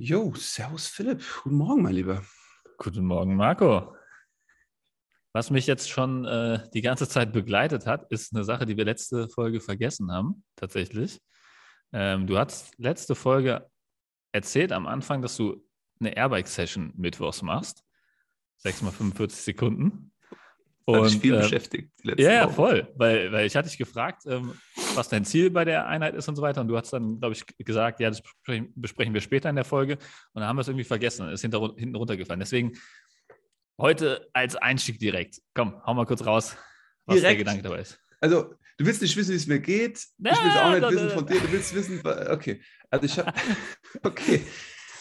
Jo, servus Philipp. Guten Morgen, mein Lieber. Guten Morgen, Marco. Was mich jetzt schon äh, die ganze Zeit begleitet hat, ist eine Sache, die wir letzte Folge vergessen haben, tatsächlich. Ähm, du hast letzte Folge erzählt am Anfang, dass du eine Airbike-Session mittwochs machst. 6 mal 45 Sekunden. Und, ich viel äh, beschäftigt. Ja, ja, voll. Weil, weil ich hatte dich gefragt, ähm, was dein Ziel bei der Einheit ist und so weiter. Und du hast dann, glaube ich, gesagt, ja, das besprechen, wir später in der Folge. Und dann haben wir es irgendwie vergessen. und ist hinter, hinten runtergefallen. Deswegen heute als Einstieg direkt. Komm, hau mal kurz raus, was direkt. der Gedanke dabei ist. Also, du willst nicht wissen, wie es mir geht. Ja, ich will es auch nicht wissen von dir. Du willst wissen, okay. Also, ich habe, okay.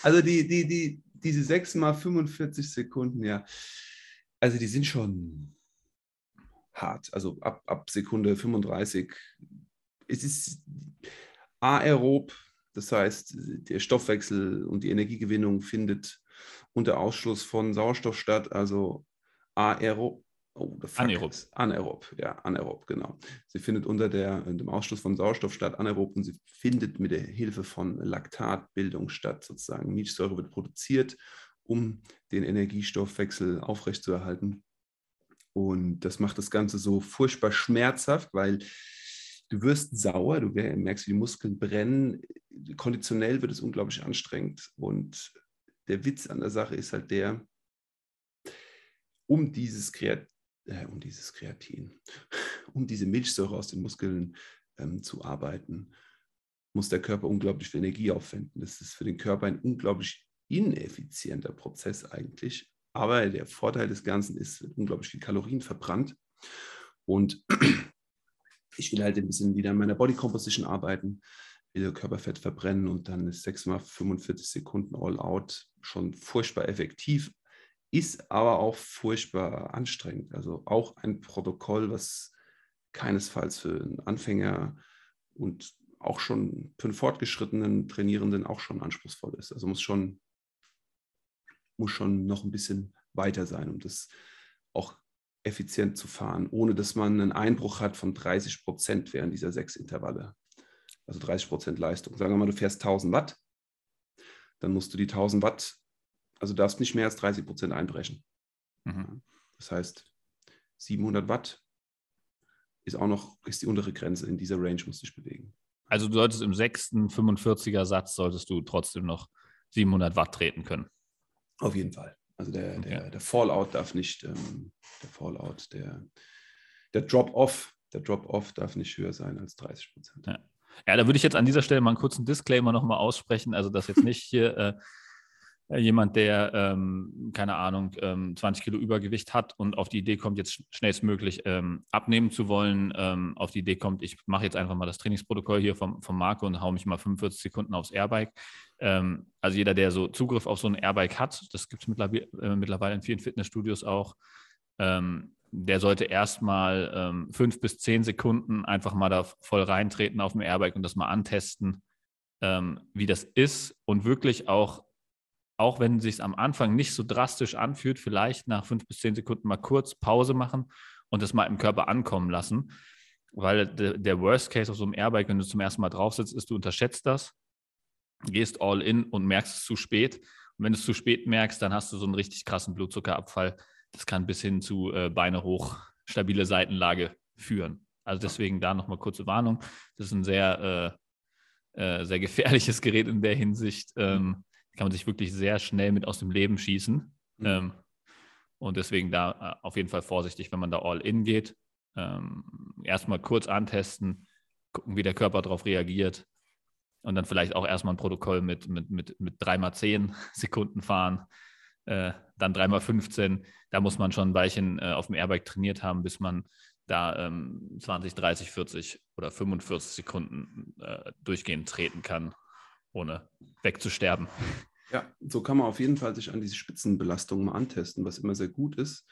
Also, die, die, die, diese 6 mal 45 Sekunden, ja. Also, die sind schon hart. Also ab, ab Sekunde 35. Es ist aerob, das heißt, der Stoffwechsel und die Energiegewinnung findet unter Ausschluss von Sauerstoff statt, also aerob. Oh, anaerob. Anaerob, ja, anaerob, genau. Sie findet unter der, dem Ausschluss von Sauerstoff statt, anaerob, und sie findet mit der Hilfe von Laktatbildung statt, sozusagen. Milchsäure wird produziert, um den Energiestoffwechsel aufrechtzuerhalten. Und das macht das Ganze so furchtbar schmerzhaft, weil du wirst sauer, du merkst, wie die Muskeln brennen. Konditionell wird es unglaublich anstrengend. Und der Witz an der Sache ist halt der, um dieses, Kreat äh, um dieses Kreatin, um diese Milchsäure aus den Muskeln ähm, zu arbeiten, muss der Körper unglaublich viel Energie aufwenden. Das ist für den Körper ein unglaublich ineffizienter Prozess eigentlich. Aber der Vorteil des Ganzen ist, unglaublich viel Kalorien verbrannt. Und ich will halt ein bisschen wieder an meiner Body Composition arbeiten, will Körperfett verbrennen und dann ist 6 mal 45 Sekunden All Out schon furchtbar effektiv, ist aber auch furchtbar anstrengend. Also auch ein Protokoll, was keinesfalls für einen Anfänger und auch schon für einen fortgeschrittenen Trainierenden auch schon anspruchsvoll ist. Also muss schon muss schon noch ein bisschen weiter sein, um das auch effizient zu fahren, ohne dass man einen Einbruch hat von 30 Prozent während dieser sechs Intervalle. Also 30 Prozent Leistung. Sagen wir mal, du fährst 1000 Watt, dann musst du die 1000 Watt, also darfst nicht mehr als 30 Prozent einbrechen. Mhm. Das heißt, 700 Watt ist auch noch, ist die untere Grenze. In dieser Range musst du dich bewegen. Also du solltest im sechsten 45er Satz solltest du trotzdem noch 700 Watt treten können. Auf jeden Fall. Also der, der, der Fallout darf nicht, ähm, der Fallout, der, der Drop-Off, der Drop-Off darf nicht höher sein als 30 Prozent. Ja. ja. da würde ich jetzt an dieser Stelle mal einen kurzen Disclaimer nochmal aussprechen. Also, dass jetzt nicht hier äh, jemand, der, ähm, keine Ahnung, ähm, 20 Kilo Übergewicht hat und auf die Idee kommt, jetzt schnellstmöglich ähm, abnehmen zu wollen, ähm, auf die Idee kommt, ich mache jetzt einfach mal das Trainingsprotokoll hier vom, vom Marco und haue mich mal 45 Sekunden aufs Airbike. Ähm, also jeder, der so Zugriff auf so ein Airbike hat, das gibt es mittlerweile, äh, mittlerweile in vielen Fitnessstudios auch, ähm, der sollte erstmal fünf bis zehn Sekunden einfach mal da voll reintreten auf dem Airbike und das mal antesten, wie das ist und wirklich auch auch wenn es sich am Anfang nicht so drastisch anfühlt, vielleicht nach fünf bis zehn Sekunden mal kurz Pause machen und das mal im Körper ankommen lassen. Weil der Worst Case auf so einem Airbike, wenn du zum ersten Mal drauf sitzt, ist, du unterschätzt das, gehst all in und merkst es zu spät. Und wenn du es zu spät merkst, dann hast du so einen richtig krassen Blutzuckerabfall. Das kann bis hin zu äh, Beine hoch, stabile Seitenlage führen. Also deswegen da nochmal kurze Warnung. Das ist ein sehr, äh, äh, sehr gefährliches Gerät in der Hinsicht. Ähm, kann man sich wirklich sehr schnell mit aus dem Leben schießen. Mhm. Ähm, und deswegen da äh, auf jeden Fall vorsichtig, wenn man da all in geht. Ähm, erstmal kurz antesten, gucken, wie der Körper darauf reagiert. Und dann vielleicht auch erstmal ein Protokoll mit, mit, mit, mit 3x10 Sekunden fahren, äh, dann 3x15. Da muss man schon ein Weilchen äh, auf dem Airbike trainiert haben, bis man da ähm, 20, 30, 40 oder 45 Sekunden äh, durchgehend treten kann ohne wegzusterben. Ja, so kann man auf jeden Fall sich an diese Spitzenbelastung mal antesten, was immer sehr gut ist.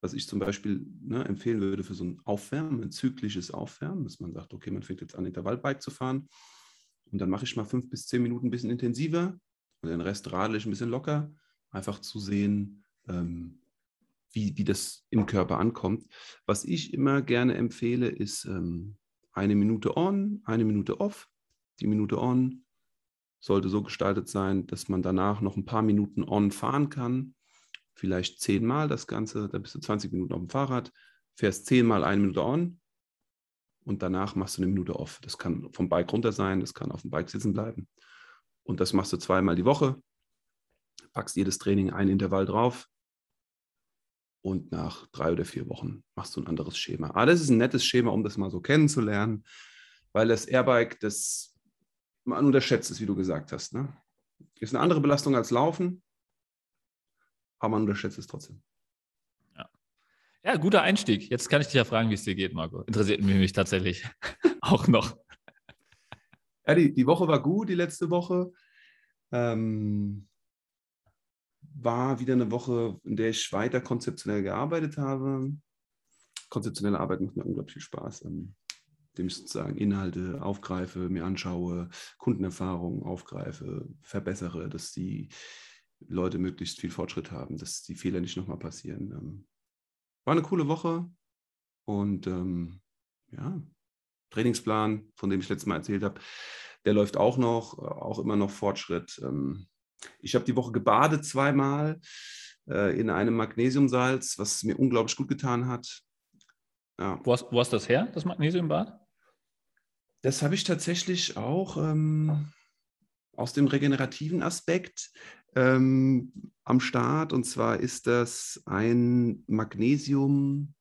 Was ich zum Beispiel ne, empfehlen würde für so ein Aufwärmen, ein zyklisches Aufwärmen, dass man sagt, okay, man fängt jetzt an, Intervallbike zu fahren und dann mache ich mal fünf bis zehn Minuten ein bisschen intensiver und den Rest radel ich ein bisschen locker, einfach zu sehen, ähm, wie, wie das im Körper ankommt. Was ich immer gerne empfehle, ist ähm, eine Minute on, eine Minute off, die Minute on, sollte so gestaltet sein, dass man danach noch ein paar Minuten on fahren kann. Vielleicht zehnmal das Ganze, da bist du 20 Minuten auf dem Fahrrad, fährst zehnmal eine Minute on und danach machst du eine Minute off. Das kann vom Bike runter sein, das kann auf dem Bike sitzen bleiben. Und das machst du zweimal die Woche, packst jedes Training ein Intervall drauf und nach drei oder vier Wochen machst du ein anderes Schema. Aber das ist ein nettes Schema, um das mal so kennenzulernen, weil das Airbike, das man unterschätzt es, wie du gesagt hast. Ne? Ist eine andere Belastung als Laufen, aber man unterschätzt es trotzdem. Ja. ja, guter Einstieg. Jetzt kann ich dich ja fragen, wie es dir geht, Marco. Interessiert mich tatsächlich auch noch. Ja, die, die Woche war gut, die letzte Woche. Ähm, war wieder eine Woche, in der ich weiter konzeptionell gearbeitet habe. Konzeptionelle Arbeit macht mir unglaublich viel Spaß. Ähm, indem ich sozusagen Inhalte aufgreife, mir anschaue, Kundenerfahrungen aufgreife, verbessere, dass die Leute möglichst viel Fortschritt haben, dass die Fehler nicht nochmal passieren. Ähm, war eine coole Woche und ähm, ja, Trainingsplan, von dem ich letztes Mal erzählt habe, der läuft auch noch, auch immer noch Fortschritt. Ähm, ich habe die Woche gebadet zweimal äh, in einem Magnesiumsalz, was mir unglaublich gut getan hat. Ja. Wo, hast, wo hast das her, das Magnesiumbad? Das habe ich tatsächlich auch ähm, aus dem regenerativen Aspekt ähm, am Start. Und zwar ist das ein Magnesiumsulfat.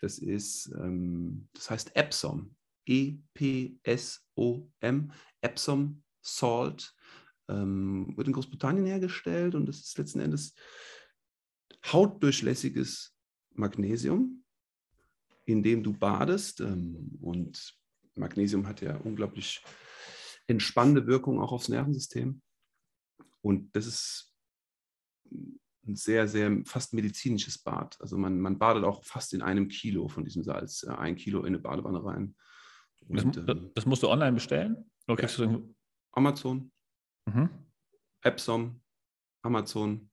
Das ist, ähm, das heißt Epsom. E-P-S-O-M. Epsom Salt. Ähm, wird in Großbritannien hergestellt und das ist letzten Endes hautdurchlässiges Magnesium in dem du badest. Ähm, und Magnesium hat ja unglaublich entspannende Wirkung auch aufs Nervensystem. Und das ist ein sehr, sehr fast medizinisches Bad. Also man, man badet auch fast in einem Kilo von diesem Salz, ein Kilo in eine Badewanne rein. Und, das, ähm, das, musst du online bestellen? Kriegst ja. Amazon, mhm. Epsom, Amazon.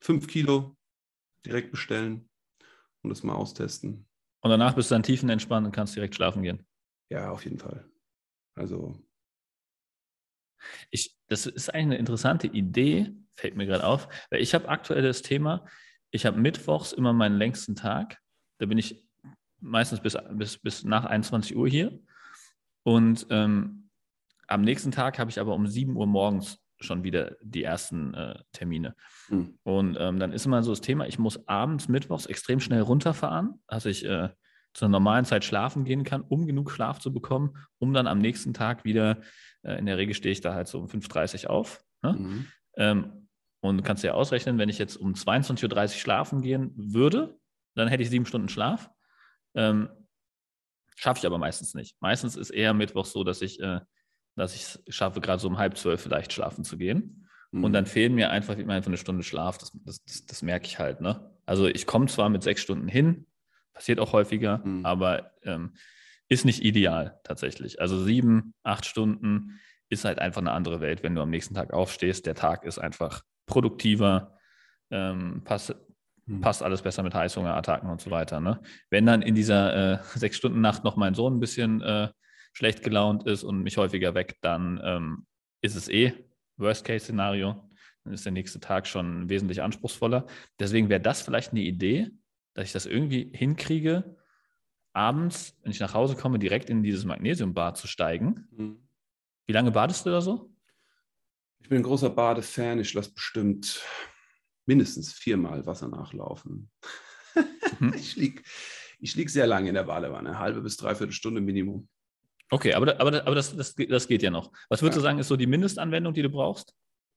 Fünf Kilo direkt bestellen und das mal austesten. Und danach bist du dann tiefenentspannt und kannst direkt schlafen gehen. Ja, auf jeden Fall. Also. Ich, das ist eigentlich eine interessante Idee, fällt mir gerade auf, weil ich habe aktuell das Thema, ich habe mittwochs immer meinen längsten Tag. Da bin ich meistens bis, bis, bis nach 21 Uhr hier. Und ähm, am nächsten Tag habe ich aber um 7 Uhr morgens schon wieder die ersten äh, Termine. Mhm. Und ähm, dann ist immer so das Thema, ich muss abends, mittwochs extrem schnell runterfahren, dass ich äh, zu einer normalen Zeit schlafen gehen kann, um genug Schlaf zu bekommen, um dann am nächsten Tag wieder, äh, in der Regel stehe ich da halt so um 5.30 Uhr auf. Ne? Mhm. Ähm, und kannst dir ausrechnen, wenn ich jetzt um 22.30 Uhr schlafen gehen würde, dann hätte ich sieben Stunden Schlaf. Ähm, Schaffe ich aber meistens nicht. Meistens ist eher Mittwoch so, dass ich äh, dass ich es schaffe, gerade so um halb zwölf vielleicht schlafen zu gehen. Mhm. Und dann fehlen mir einfach, ich meine, eine Stunde Schlaf, das, das, das, das merke ich halt. Ne? Also ich komme zwar mit sechs Stunden hin, passiert auch häufiger, mhm. aber ähm, ist nicht ideal tatsächlich. Also sieben, acht Stunden ist halt einfach eine andere Welt, wenn du am nächsten Tag aufstehst. Der Tag ist einfach produktiver, ähm, passt, mhm. passt alles besser mit Heißhungerattacken und so weiter. Ne? Wenn dann in dieser äh, sechs Stunden Nacht noch mein Sohn ein bisschen äh, schlecht gelaunt ist und mich häufiger weckt, dann ähm, ist es eh Worst-Case-Szenario. Dann ist der nächste Tag schon wesentlich anspruchsvoller. Deswegen wäre das vielleicht eine Idee, dass ich das irgendwie hinkriege, abends, wenn ich nach Hause komme, direkt in dieses Magnesiumbad zu steigen. Mhm. Wie lange badest du da so? Ich bin ein großer Badefan. Ich lasse bestimmt mindestens viermal Wasser nachlaufen. Mhm. ich liege ich lieg sehr lange in der Badewanne, eine halbe bis dreiviertel Stunde Minimum. Okay, aber, aber, aber das, das, das geht ja noch. Was würdest ja. du sagen, ist so die Mindestanwendung, die du brauchst?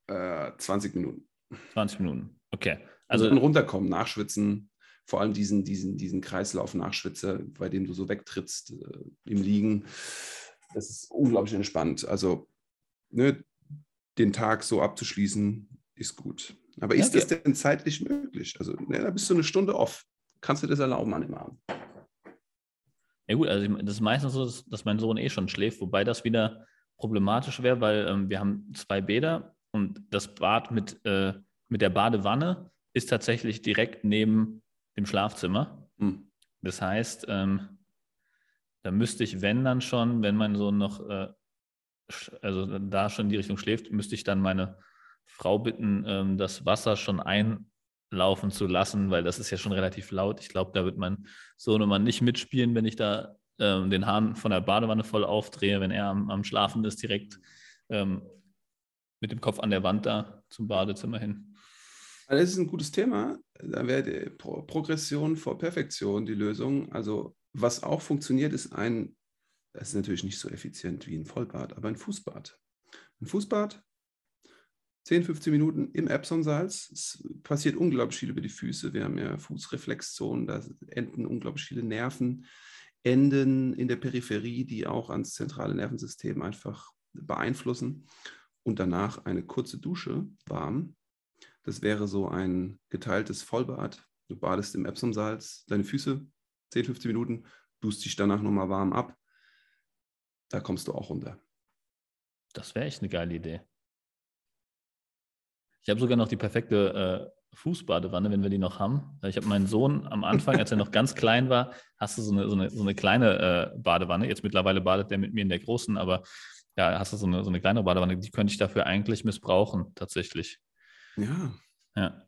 Äh, 20 Minuten. 20 Minuten, okay. Also, also runterkommen, nachschwitzen, vor allem diesen, diesen, diesen Kreislauf nachschwitze, bei dem du so wegtrittst äh, im Liegen. Das ist unglaublich entspannt. Also ne, den Tag so abzuschließen, ist gut. Aber ist ja, das denn zeitlich möglich? Also ne, da bist du eine Stunde off. Kannst du das erlauben an dem Abend? Ja gut, also das ist meistens so, dass mein Sohn eh schon schläft, wobei das wieder problematisch wäre, weil ähm, wir haben zwei Bäder und das Bad mit, äh, mit der Badewanne ist tatsächlich direkt neben dem Schlafzimmer. Mhm. Das heißt, ähm, da müsste ich, wenn dann schon, wenn mein Sohn noch, äh, also da schon in die Richtung schläft, müsste ich dann meine Frau bitten, ähm, das Wasser schon einlaufen zu lassen, weil das ist ja schon relativ laut. Ich glaube, da wird mein Sohn immer nicht mitspielen, wenn ich da ähm, den Hahn von der Badewanne voll aufdrehe, wenn er am, am Schlafen ist, direkt ähm, mit dem Kopf an der Wand da zum Badezimmer hin. Das ist ein gutes Thema. Da wäre Pro Progression vor Perfektion die Lösung. Also was auch funktioniert, ist ein, das ist natürlich nicht so effizient wie ein Vollbad, aber ein Fußbad. Ein Fußbad, 10, 15 Minuten im Epsom-Salz. Es passiert unglaublich viel über die Füße. Wir haben ja Fußreflexzonen, da enden unglaublich viele Nerven, Enden in der Peripherie, die auch ans zentrale Nervensystem einfach beeinflussen. Und danach eine kurze Dusche, warm, das wäre so ein geteiltes Vollbad. Du badest im Epsom-Salz, deine Füße 10, 15 Minuten, duschst dich danach nochmal warm ab. Da kommst du auch runter. Das wäre echt eine geile Idee. Ich habe sogar noch die perfekte äh, Fußbadewanne, wenn wir die noch haben. Ich habe meinen Sohn am Anfang, als er noch ganz klein war, hast du so eine, so eine, so eine kleine äh, Badewanne. Jetzt mittlerweile badet der mit mir in der großen, aber ja, hast du so eine, so eine kleine Badewanne, die könnte ich dafür eigentlich missbrauchen, tatsächlich. Ja. Ja.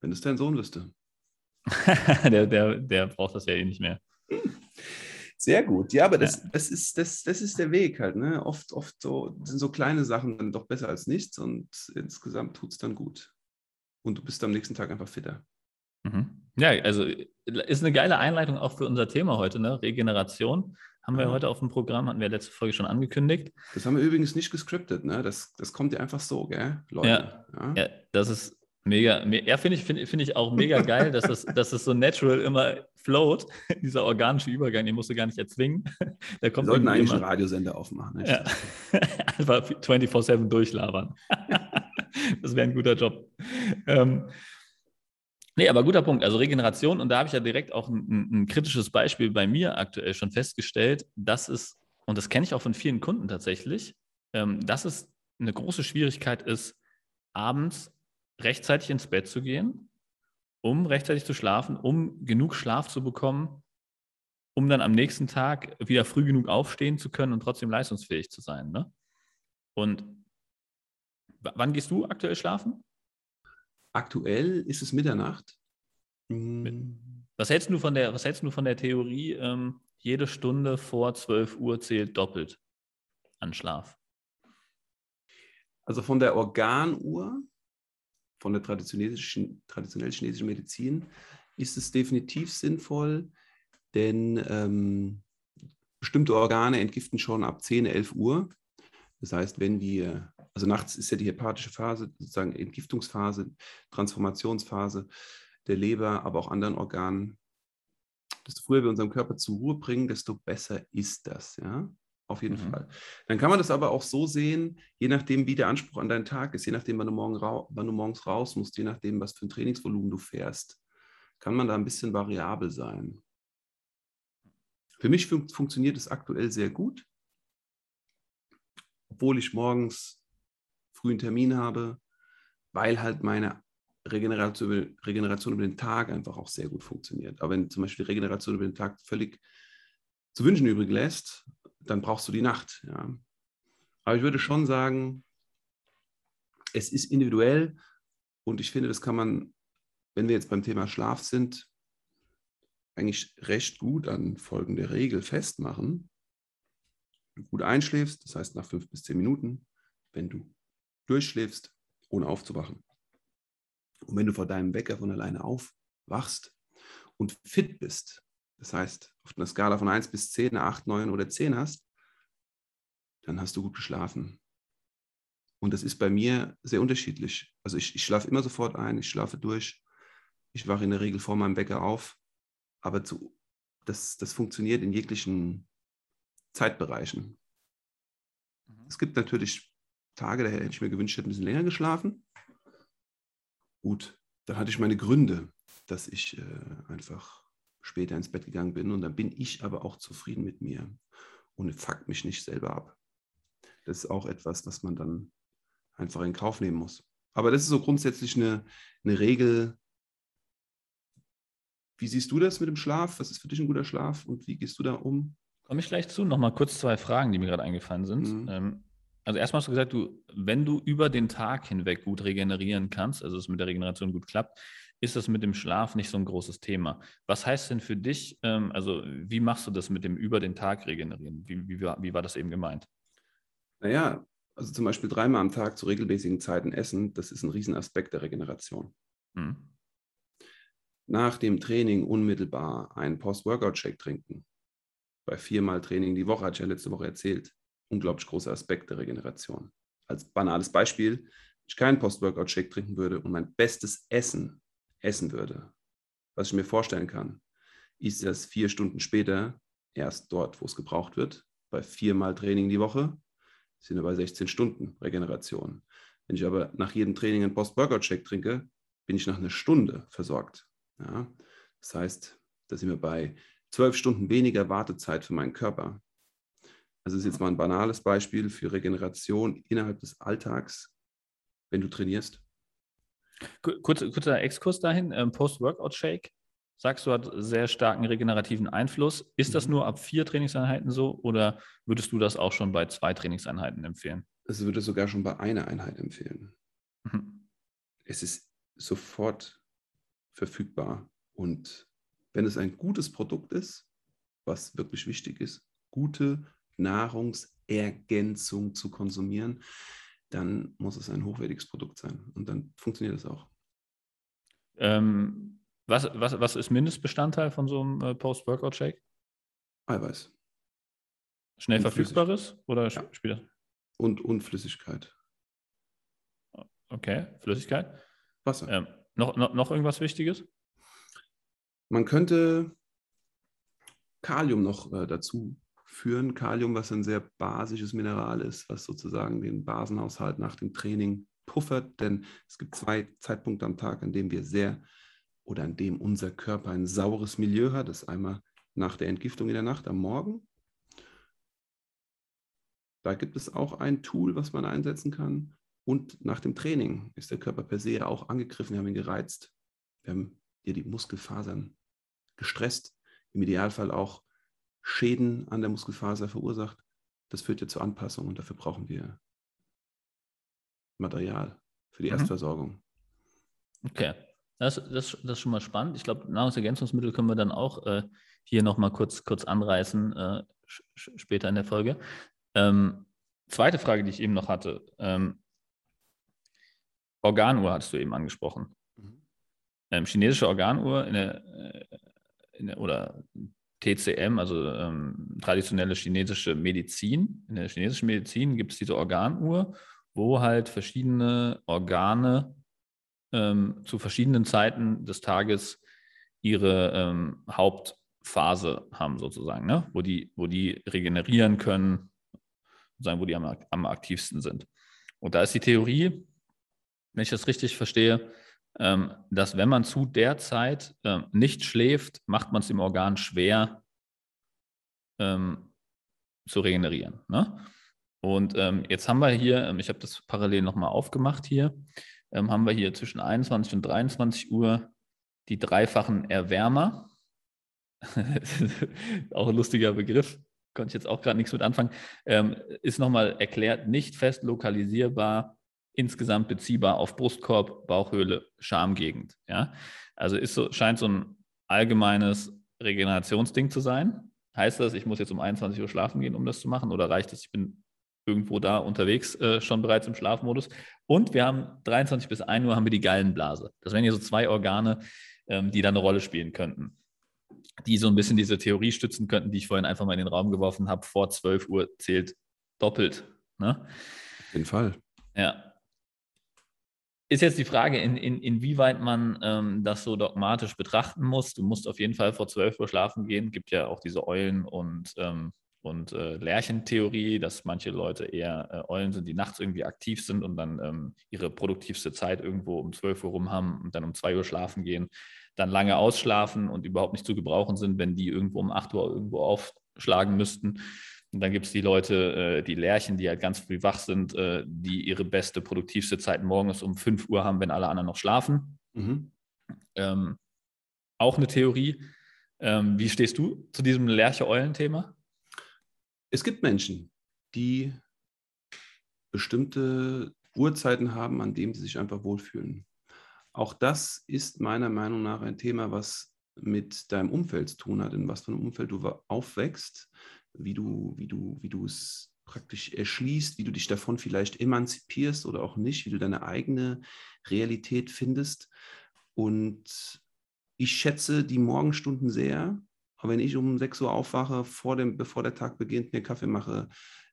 Wenn es dein Sohn wüsste. der, der, der braucht das ja eh nicht mehr. Sehr gut. Ja, aber das, ja. das, ist, das, das ist der Weg halt. Ne? Oft, oft so, sind so kleine Sachen dann doch besser als nichts und insgesamt tut es dann gut. Und du bist am nächsten Tag einfach fitter. Mhm. Ja, also ist eine geile Einleitung auch für unser Thema heute, ne? Regeneration. Haben wir ja. heute auf dem Programm, hatten wir letzte Folge schon angekündigt. Das haben wir übrigens nicht gescriptet, ne? Das, das kommt ja einfach so, gell, Leute? Ja. ja das ist mega. Ja, finde ich, find, find ich auch mega geil, dass es, dass es so natural immer float, dieser organische Übergang, den musst du gar nicht erzwingen. Da kommt wir sollten eigentlich immer. einen Radiosender aufmachen. Ne? Ja. Einfach 24-7 durchlabern. das wäre ein guter Job. Ähm, Nee, aber guter Punkt. Also Regeneration, und da habe ich ja direkt auch ein, ein, kritisches Beispiel bei mir aktuell schon festgestellt, dass es, und das kenne ich auch von vielen Kunden tatsächlich, ähm, dass es eine große Schwierigkeit ist, abends rechtzeitig ins Bett zu gehen, um rechtzeitig zu schlafen, um genug Schlaf zu bekommen, um dann am nächsten Tag wieder früh genug aufstehen zu können und trotzdem leistungsfähig zu sein. Ne? Und wann gehst du aktuell schlafen? Aktuell ist es Mitternacht. Hm. Was hältst du von der, was hältst du von der Theorie, ähm, jede Stunde vor 12 Uhr zählt doppelt an Schlaf? Also von der Organuhr, von der traditionell, traditionell chinesischen Medizin, ist es definitiv sinnvoll, denn ähm, bestimmte Organe entgiften schon ab 10, 11 Uhr. Das heißt, wenn wir also nachts ist ja die hepatische Phase, sozusagen Entgiftungsphase, Transformationsphase der Leber, aber auch anderen Organen. Desto früher wir unseren Körper zur Ruhe bringen, desto besser ist das, ja. Auf jeden mhm. Fall. Dann kann man das aber auch so sehen, je nachdem, wie der Anspruch an deinen Tag ist, je nachdem, wann du, morgen wann du morgens raus musst, je nachdem, was für ein Trainingsvolumen du fährst, kann man da ein bisschen variabel sein. Für mich fun funktioniert es aktuell sehr gut, obwohl ich morgens frühen Termin habe, weil halt meine Regeneration, Regeneration über den Tag einfach auch sehr gut funktioniert. Aber wenn zum Beispiel die Regeneration über den Tag völlig zu wünschen übrig lässt, dann brauchst du die Nacht. Ja. Aber ich würde schon sagen, es ist individuell und ich finde, das kann man, wenn wir jetzt beim Thema Schlaf sind, eigentlich recht gut an folgende Regel festmachen. Wenn du gut einschläfst, das heißt nach fünf bis zehn Minuten, wenn du durchschläfst, ohne aufzuwachen. Und wenn du vor deinem Wecker von alleine aufwachst und fit bist, das heißt, auf einer Skala von 1 bis 10, 8, 9 oder 10 hast, dann hast du gut geschlafen. Und das ist bei mir sehr unterschiedlich. Also ich, ich schlafe immer sofort ein, ich schlafe durch, ich wache in der Regel vor meinem Wecker auf, aber zu, das, das funktioniert in jeglichen Zeitbereichen. Mhm. Es gibt natürlich Tage, da hätte ich mir gewünscht, hätte ein bisschen länger geschlafen. Gut, dann hatte ich meine Gründe, dass ich äh, einfach später ins Bett gegangen bin und dann bin ich aber auch zufrieden mit mir und fuckt mich nicht selber ab. Das ist auch etwas, was man dann einfach in Kauf nehmen muss. Aber das ist so grundsätzlich eine, eine Regel. Wie siehst du das mit dem Schlaf? Was ist für dich ein guter Schlaf und wie gehst du da um? Komme ich gleich zu. Nochmal kurz zwei Fragen, die mir gerade eingefallen sind. Mhm. Ähm, also erstmal hast du gesagt, du, wenn du über den Tag hinweg gut regenerieren kannst, also es mit der Regeneration gut klappt, ist das mit dem Schlaf nicht so ein großes Thema. Was heißt denn für dich, ähm, also wie machst du das mit dem über den Tag regenerieren? Wie, wie, wie war das eben gemeint? Naja, also zum Beispiel dreimal am Tag zu regelmäßigen Zeiten essen, das ist ein Riesenaspekt der Regeneration. Mhm. Nach dem Training unmittelbar einen Post-Workout-Shake trinken. Bei viermal Training die Woche, hatte ich ja letzte Woche erzählt. Unglaublich großer Aspekt der Regeneration. Als banales Beispiel, wenn ich keinen Post-Workout-Shake trinken würde und mein bestes Essen essen würde, was ich mir vorstellen kann, ist das vier Stunden später erst dort, wo es gebraucht wird, bei viermal Training die Woche, sind wir bei 16 Stunden Regeneration. Wenn ich aber nach jedem Training einen Post-Workout-Check trinke, bin ich nach einer Stunde versorgt. Ja? Das heißt, da sind wir bei zwölf Stunden weniger Wartezeit für meinen Körper. Also das ist jetzt mal ein banales Beispiel für Regeneration innerhalb des Alltags, wenn du trainierst. Kurz, kurzer Exkurs dahin, ähm, Post-Workout-Shake. Sagst du, hat sehr starken regenerativen Einfluss. Ist das mhm. nur ab vier Trainingseinheiten so oder würdest du das auch schon bei zwei Trainingseinheiten empfehlen? Also würde sogar schon bei einer Einheit empfehlen. Mhm. Es ist sofort verfügbar und wenn es ein gutes Produkt ist, was wirklich wichtig ist, gute Nahrungsergänzung zu konsumieren, dann muss es ein hochwertiges Produkt sein und dann funktioniert es auch. Ähm, was, was, was ist Mindestbestandteil von so einem äh, Post-Workout-Shake? Eiweiß. Schnell verfügbares oder ja. das? Und, und Flüssigkeit. Okay, Flüssigkeit. Wasser. Ähm, noch, noch, noch irgendwas Wichtiges? Man könnte Kalium noch äh, dazu führen. Kalium, was ein sehr basisches Mineral ist, was sozusagen den Basenhaushalt nach dem Training puffert. Denn es gibt zwei Zeitpunkte am Tag, an denen wir sehr oder an dem unser Körper ein saures Milieu hat. Das ist einmal nach der Entgiftung in der Nacht am Morgen. Da gibt es auch ein Tool, was man einsetzen kann. Und nach dem Training ist der Körper per se auch angegriffen. Wir haben ihn gereizt. Wir haben hier die Muskelfasern gestresst. Im Idealfall auch Schäden an der Muskelfaser verursacht. Das führt ja zur Anpassung und dafür brauchen wir Material für die mhm. Erstversorgung. Okay. Das, das, das ist schon mal spannend. Ich glaube, Nahrungsergänzungsmittel können wir dann auch äh, hier nochmal kurz, kurz anreißen, äh, später in der Folge. Ähm, zweite Frage, die ich eben noch hatte. Ähm, Organuhr hattest du eben angesprochen. Mhm. Ähm, chinesische Organuhr in der, äh, in der, oder TCM, also ähm, traditionelle chinesische Medizin. In der chinesischen Medizin gibt es diese Organuhr, wo halt verschiedene Organe ähm, zu verschiedenen Zeiten des Tages ihre ähm, Hauptphase haben, sozusagen, ne? wo, die, wo die regenerieren können, sozusagen, wo die am, am aktivsten sind. Und da ist die Theorie, wenn ich das richtig verstehe, dass wenn man zu der Zeit ähm, nicht schläft, macht man es dem Organ schwer ähm, zu regenerieren. Ne? Und ähm, jetzt haben wir hier, ähm, ich habe das parallel nochmal aufgemacht hier, ähm, haben wir hier zwischen 21 und 23 Uhr die dreifachen Erwärmer. auch ein lustiger Begriff, konnte ich jetzt auch gerade nichts mit anfangen. Ähm, ist nochmal erklärt, nicht fest lokalisierbar, insgesamt beziehbar auf Brustkorb, Bauchhöhle, Schamgegend. Ja? Also ist so, scheint so ein allgemeines Regenerationsding zu sein. Heißt das, ich muss jetzt um 21 Uhr schlafen gehen, um das zu machen? Oder reicht es, ich bin irgendwo da unterwegs, äh, schon bereits im Schlafmodus. Und wir haben 23 bis 1 Uhr haben wir die Gallenblase. Das wären hier so zwei Organe, ähm, die da eine Rolle spielen könnten. Die so ein bisschen diese Theorie stützen könnten, die ich vorhin einfach mal in den Raum geworfen habe. Vor 12 Uhr zählt doppelt. Ne? Auf jeden Fall. Ja. Ist jetzt die Frage, in, in, inwieweit man ähm, das so dogmatisch betrachten muss. Du musst auf jeden Fall vor 12 Uhr schlafen gehen. Gibt ja auch diese Eulen und ähm, und äh, Lärchentheorie, dass manche Leute eher äh, Eulen sind, die nachts irgendwie aktiv sind und dann ähm, ihre produktivste Zeit irgendwo um 12 Uhr rum haben und dann um 2 Uhr schlafen gehen, dann lange ausschlafen und überhaupt nicht zu gebrauchen sind, wenn die irgendwo um 8 Uhr irgendwo aufschlagen müssten. Und dann gibt es die Leute, äh, die Lärchen, die halt ganz früh wach sind, äh, die ihre beste, produktivste Zeit morgens um 5 Uhr haben, wenn alle anderen noch schlafen. Mhm. Ähm, auch eine Theorie. Ähm, wie stehst du zu diesem Lerche-Eulen-Thema? Es gibt Menschen, die bestimmte Uhrzeiten haben, an denen sie sich einfach wohlfühlen. Auch das ist meiner Meinung nach ein Thema, was mit deinem Umfeld zu tun hat, in was für einem Umfeld du aufwächst, wie du, wie du, wie du es praktisch erschließt, wie du dich davon vielleicht emanzipierst oder auch nicht, wie du deine eigene Realität findest. Und ich schätze die Morgenstunden sehr. Aber wenn ich um 6 Uhr aufwache, vor dem, bevor der Tag beginnt, mir Kaffee mache,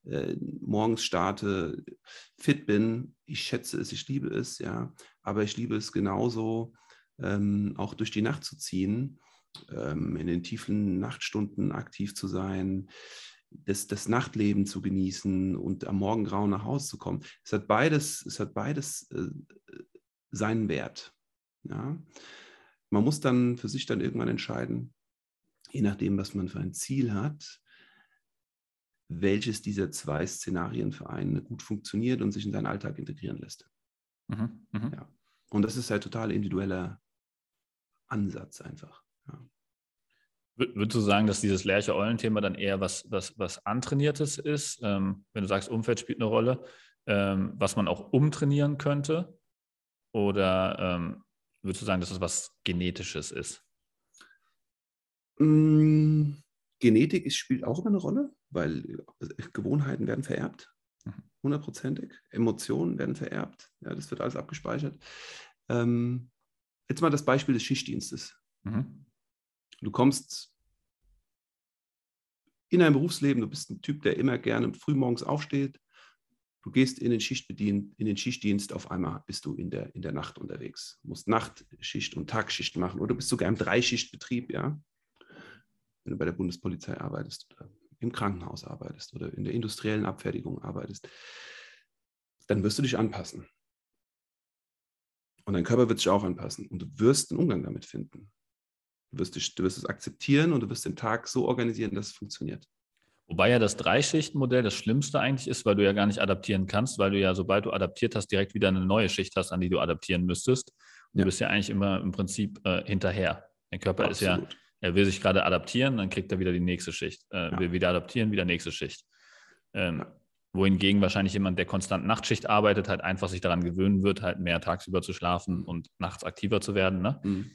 äh, morgens starte, fit bin, ich schätze es, ich liebe es, ja. Aber ich liebe es genauso, ähm, auch durch die Nacht zu ziehen, ähm, in den tiefen Nachtstunden aktiv zu sein, das, das Nachtleben zu genießen und am Morgengrauen nach Hause zu kommen. Es hat beides, es hat beides äh, seinen Wert. Ja? Man muss dann für sich dann irgendwann entscheiden, je nachdem, was man für ein Ziel hat, welches dieser zwei Szenarien für einen gut funktioniert und sich in seinen Alltag integrieren lässt. Mhm, mh. ja. Und das ist halt total individueller Ansatz einfach. Würdest du sagen, dass dieses Lerche-Eulen-Thema dann eher was, was, was Antrainiertes ist? Ähm, wenn du sagst, Umfeld spielt eine Rolle, ähm, was man auch umtrainieren könnte? Oder ähm, würdest du sagen, dass es was Genetisches ist? Mm, Genetik ist, spielt auch immer eine Rolle, weil äh, Gewohnheiten werden vererbt, mhm. hundertprozentig. Emotionen werden vererbt, ja, das wird alles abgespeichert. Ähm, jetzt mal das Beispiel des Schichtdienstes. Mhm. Du kommst in dein Berufsleben, du bist ein Typ, der immer gerne frühmorgens aufsteht. Du gehst in den, Schichtbedien in den Schichtdienst, auf einmal bist du in der, in der Nacht unterwegs. Du musst Nachtschicht und Tagschicht machen oder du bist sogar im Dreischichtbetrieb, ja. Wenn du bei der Bundespolizei arbeitest oder im Krankenhaus arbeitest oder in der industriellen Abfertigung arbeitest, dann wirst du dich anpassen. Und dein Körper wird sich auch anpassen und du wirst einen Umgang damit finden. Du wirst, dich, du wirst es akzeptieren und du wirst den Tag so organisieren, dass es funktioniert. Wobei ja das Dreischichtenmodell das Schlimmste eigentlich ist, weil du ja gar nicht adaptieren kannst, weil du ja, sobald du adaptiert hast, direkt wieder eine neue Schicht hast, an die du adaptieren müsstest. Und ja. Du bist ja eigentlich immer im Prinzip äh, hinterher. Dein Körper Absolut. ist ja, er will sich gerade adaptieren, dann kriegt er wieder die nächste Schicht. Äh, ja. Will wieder adaptieren, wieder nächste Schicht. Ähm, ja. Wohingegen wahrscheinlich jemand, der konstant Nachtschicht arbeitet, halt einfach sich daran gewöhnen wird, halt mehr tagsüber zu schlafen und nachts aktiver zu werden. Ne? Mhm.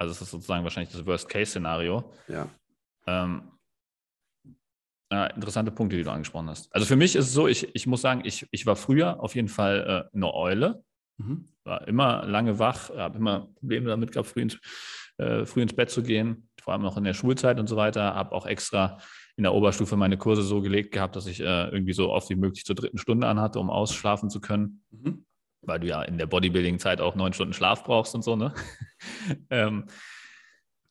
Also es ist sozusagen wahrscheinlich das Worst-Case-Szenario. Ja. Ähm, ja, interessante Punkte, die du angesprochen hast. Also für mich ist es so, ich, ich muss sagen, ich, ich war früher auf jeden Fall äh, eine Eule. Mhm. War immer lange wach, habe immer Probleme damit gehabt, früh ins, äh, früh ins Bett zu gehen, vor allem noch in der Schulzeit und so weiter. Habe auch extra in der Oberstufe meine Kurse so gelegt gehabt, dass ich äh, irgendwie so oft wie möglich zur dritten Stunde anhatte, um ausschlafen zu können. Mhm weil du ja in der Bodybuilding-Zeit auch neun Stunden Schlaf brauchst und so, ne? ähm,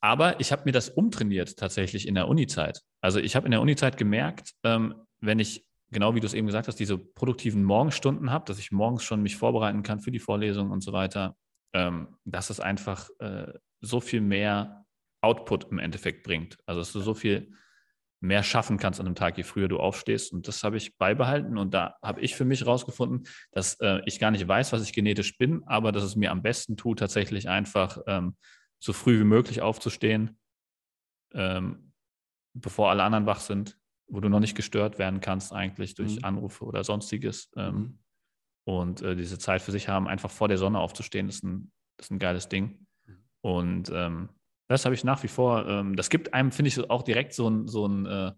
aber ich habe mir das umtrainiert tatsächlich in der Uni-Zeit. Also ich habe in der Uni-Zeit gemerkt, ähm, wenn ich, genau wie du es eben gesagt hast, diese produktiven Morgenstunden habe, dass ich morgens schon mich vorbereiten kann für die Vorlesung und so weiter, ähm, dass es einfach äh, so viel mehr Output im Endeffekt bringt. Also dass du so viel mehr schaffen kannst an einem Tag, je früher du aufstehst. Und das habe ich beibehalten. Und da habe ich für mich herausgefunden, dass äh, ich gar nicht weiß, was ich genetisch bin, aber dass es mir am besten tut, tatsächlich einfach ähm, so früh wie möglich aufzustehen, ähm, bevor alle anderen wach sind, wo du noch nicht gestört werden kannst, eigentlich durch mhm. Anrufe oder sonstiges. Ähm, mhm. Und äh, diese Zeit für sich haben, einfach vor der Sonne aufzustehen, ist ein, ist ein geiles Ding. Mhm. Und ähm, das habe ich nach wie vor. Ähm, das gibt einem, finde ich, auch direkt so ein, so ein, äh,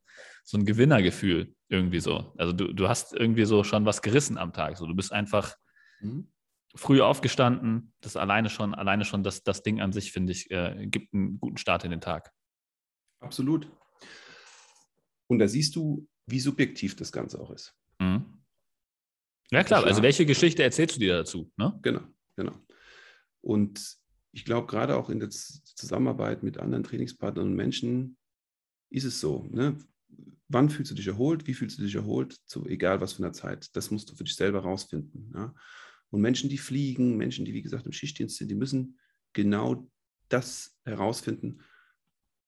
so ein Gewinnergefühl irgendwie so. Also du, du hast irgendwie so schon was gerissen am Tag. So, du bist einfach mhm. früh aufgestanden. Das alleine schon, alleine schon das, das Ding an sich, finde ich, äh, gibt einen guten Start in den Tag. Absolut. Und da siehst du, wie subjektiv das Ganze auch ist. Mhm. Ja, klar. Also welche Geschichte erzählst du dir dazu? Ne? Genau, genau. Und ich glaube, gerade auch in der Zusammenarbeit mit anderen Trainingspartnern und Menschen ist es so. Ne? Wann fühlst du dich erholt? Wie fühlst du dich erholt? Zu, egal was für einer Zeit. Das musst du für dich selber rausfinden. Ja? Und Menschen, die fliegen, Menschen, die wie gesagt im Schichtdienst sind, die müssen genau das herausfinden.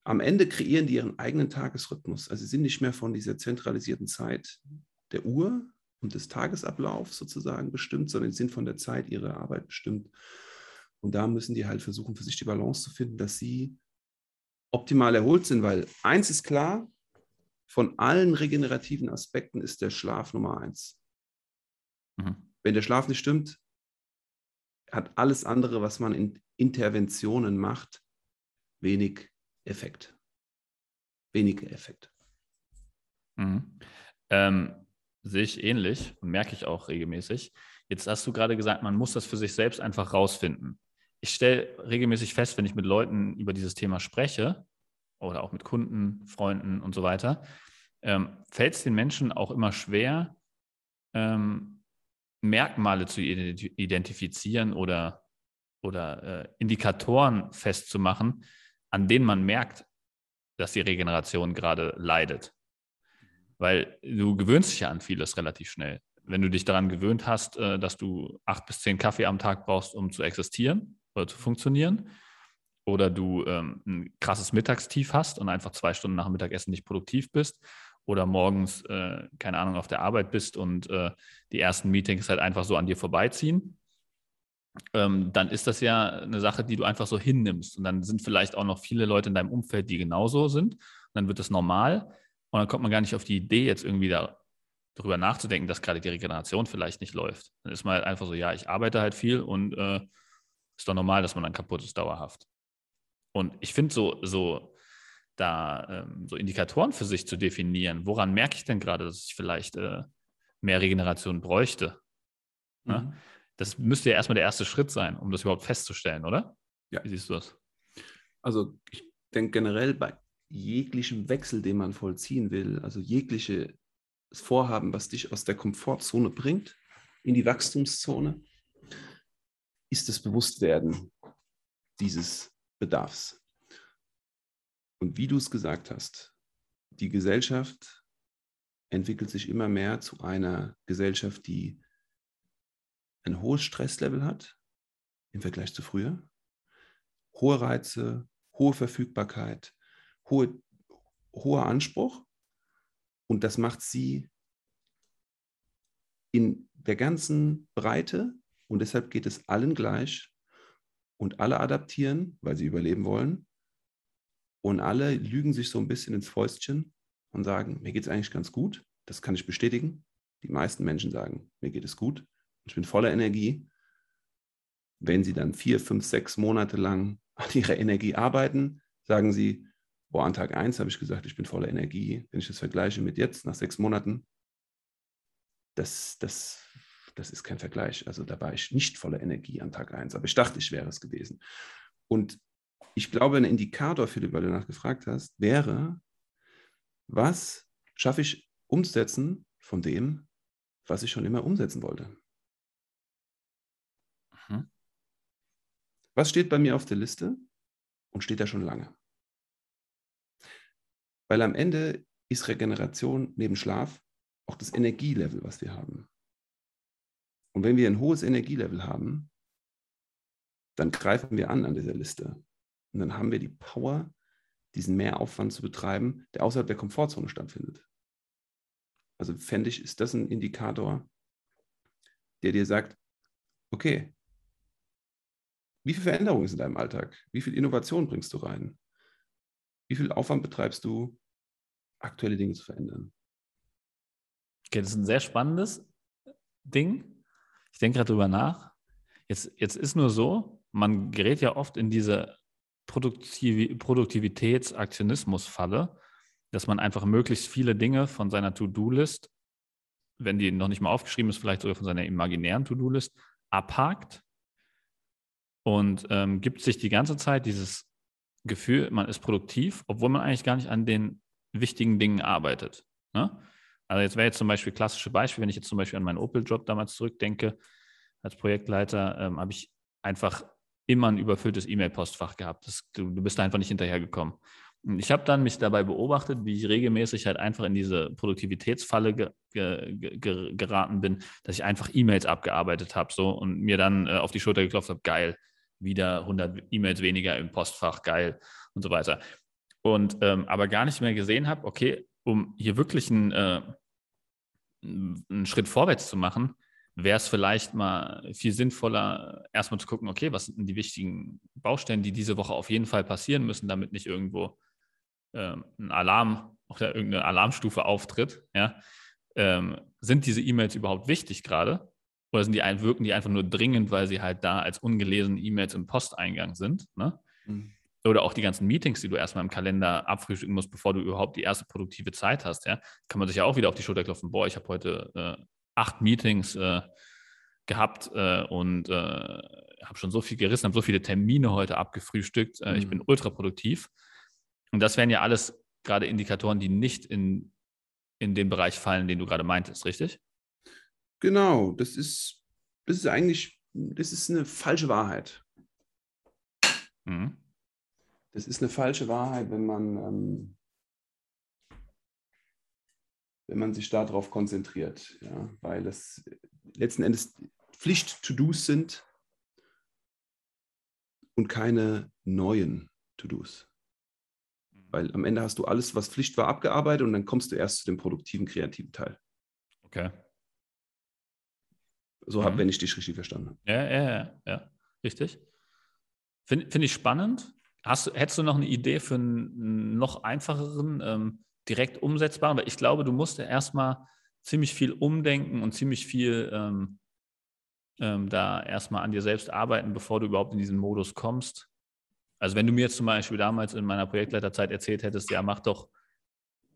Am Ende kreieren die ihren eigenen Tagesrhythmus. Also sie sind nicht mehr von dieser zentralisierten Zeit der Uhr und des Tagesablaufs sozusagen bestimmt, sondern sie sind von der Zeit ihrer Arbeit bestimmt. Und da müssen die halt versuchen, für sich die Balance zu finden, dass sie optimal erholt sind, weil eins ist klar, von allen regenerativen Aspekten ist der Schlaf Nummer eins. Mhm. Wenn der Schlaf nicht stimmt, hat alles andere, was man in Interventionen macht, wenig Effekt. Weniger Effekt. Mhm. Ähm, sehe ich ähnlich und merke ich auch regelmäßig. Jetzt hast du gerade gesagt, man muss das für sich selbst einfach rausfinden. Ich stelle regelmäßig fest, wenn ich mit Leuten über dieses Thema spreche oder auch mit Kunden, Freunden und so weiter, ähm, fällt es den Menschen auch immer schwer, ähm, Merkmale zu identifizieren oder, oder äh, Indikatoren festzumachen, an denen man merkt, dass die Regeneration gerade leidet. Weil du gewöhnst dich ja an vieles relativ schnell. Wenn du dich daran gewöhnt hast, äh, dass du acht bis zehn Kaffee am Tag brauchst, um zu existieren oder zu funktionieren, oder du ähm, ein krasses Mittagstief hast und einfach zwei Stunden nach dem Mittagessen nicht produktiv bist, oder morgens, äh, keine Ahnung, auf der Arbeit bist und äh, die ersten Meetings halt einfach so an dir vorbeiziehen, ähm, dann ist das ja eine Sache, die du einfach so hinnimmst. Und dann sind vielleicht auch noch viele Leute in deinem Umfeld, die genauso sind. Und dann wird das normal. Und dann kommt man gar nicht auf die Idee, jetzt irgendwie da, darüber nachzudenken, dass gerade die Regeneration vielleicht nicht läuft. Dann ist man halt einfach so, ja, ich arbeite halt viel und äh, ist doch normal, dass man dann kaputt ist dauerhaft. Und ich finde so, so da ähm, so Indikatoren für sich zu definieren, woran merke ich denn gerade, dass ich vielleicht äh, mehr Regeneration bräuchte? Ne? Mhm. Das müsste ja erstmal der erste Schritt sein, um das überhaupt festzustellen, oder? Ja. Wie siehst du das? Also ich denke generell bei jeglichem Wechsel, den man vollziehen will, also jegliches Vorhaben, was dich aus der Komfortzone bringt, in die Wachstumszone, ist das Bewusstwerden dieses Bedarfs. Und wie du es gesagt hast, die Gesellschaft entwickelt sich immer mehr zu einer Gesellschaft, die ein hohes Stresslevel hat im Vergleich zu früher, hohe Reize, hohe Verfügbarkeit, hohe, hoher Anspruch und das macht sie in der ganzen Breite und deshalb geht es allen gleich und alle adaptieren, weil sie überleben wollen und alle lügen sich so ein bisschen ins Fäustchen und sagen, mir geht es eigentlich ganz gut, das kann ich bestätigen. Die meisten Menschen sagen, mir geht es gut, ich bin voller Energie. Wenn sie dann vier, fünf, sechs Monate lang an ihrer Energie arbeiten, sagen sie, Boah, an Tag 1 habe ich gesagt, ich bin voller Energie. Wenn ich das vergleiche mit jetzt, nach sechs Monaten, das, das, das ist kein Vergleich. Also da war ich nicht voller Energie an Tag 1, aber ich dachte, ich wäre es gewesen. Und ich glaube, ein Indikator, Philipp, weil du danach gefragt hast, wäre, was schaffe ich umsetzen von dem, was ich schon immer umsetzen wollte? Mhm. Was steht bei mir auf der Liste und steht da schon lange? Weil am Ende ist Regeneration neben Schlaf auch das Energielevel, was wir haben. Und wenn wir ein hohes Energielevel haben, dann greifen wir an an dieser Liste. Und dann haben wir die Power, diesen Mehraufwand zu betreiben, der außerhalb der Komfortzone stattfindet. Also fände ich, ist das ein Indikator, der dir sagt, okay, wie viel Veränderung ist in deinem Alltag? Wie viel Innovation bringst du rein? Wie viel Aufwand betreibst du, aktuelle Dinge zu verändern. Okay, das ist ein sehr spannendes Ding. Ich denke gerade drüber nach. Jetzt, jetzt ist nur so, man gerät ja oft in diese Produktiv Produktivitäts-Aktionismus-Falle, dass man einfach möglichst viele Dinge von seiner To-Do-List, wenn die noch nicht mal aufgeschrieben ist, vielleicht sogar von seiner imaginären To-Do-List, abhakt und ähm, gibt sich die ganze Zeit dieses Gefühl, man ist produktiv, obwohl man eigentlich gar nicht an den wichtigen Dingen arbeitet. Ne? Also jetzt wäre jetzt zum Beispiel klassische Beispiel, wenn ich jetzt zum Beispiel an meinen Opel-Job damals zurückdenke, als Projektleiter ähm, habe ich einfach immer ein überfülltes E-Mail-Postfach gehabt. Das, du, du, bist einfach nicht hinterhergekommen. Und ich habe dann mich dabei beobachtet, wie ich regelmäßig halt einfach in diese Produktivitätsfalle ge, ge, ge, geraten bin, dass ich einfach E-Mails abgearbeitet habe so und mir dann äh, auf die Schulter geklopft habe, geil, wieder 100 E-Mails weniger im Postfach, geil und so weiter und ähm, aber gar nicht mehr gesehen habe, okay, um hier wirklich einen, äh, einen Schritt vorwärts zu machen, wäre es vielleicht mal viel sinnvoller, erstmal zu gucken, okay, was sind die wichtigen Baustellen, die diese Woche auf jeden Fall passieren müssen, damit nicht irgendwo äh, ein Alarm auf der irgendeine Alarmstufe auftritt, ja, ähm, sind diese E-Mails überhaupt wichtig gerade? Oder sind die, wirken die einfach nur dringend, weil sie halt da als ungelesene E-Mails im Posteingang sind? Ne? Mhm. Oder auch die ganzen Meetings, die du erstmal im Kalender abfrühstücken musst, bevor du überhaupt die erste produktive Zeit hast. Ja? Kann man sich ja auch wieder auf die Schulter klopfen. Boah, ich habe heute äh, acht Meetings äh, gehabt äh, und äh, habe schon so viel gerissen, habe so viele Termine heute abgefrühstückt. Mhm. Ich bin ultra produktiv. Und das wären ja alles gerade Indikatoren, die nicht in, in den Bereich fallen, den du gerade meintest, richtig? Genau, das ist, das ist eigentlich, das ist eine falsche Wahrheit. Mhm. Das ist eine falsche Wahrheit, wenn man, ähm, wenn man sich darauf konzentriert, ja, weil es letzten Endes Pflicht-To-Dos sind und keine neuen To-Dos. Weil am Ende hast du alles, was Pflicht war, abgearbeitet und dann kommst du erst zu dem produktiven, kreativen Teil. Okay. So mhm. habe, wenn ich dich richtig verstanden habe. Ja, ja, ja, ja. richtig. Finde find ich spannend. Hast, hättest du noch eine Idee für einen noch einfacheren, ähm, direkt umsetzbaren? Weil ich glaube, du musst ja erstmal ziemlich viel umdenken und ziemlich viel ähm, ähm, da erstmal an dir selbst arbeiten, bevor du überhaupt in diesen Modus kommst. Also wenn du mir jetzt zum Beispiel damals in meiner Projektleiterzeit erzählt hättest, ja, mach doch,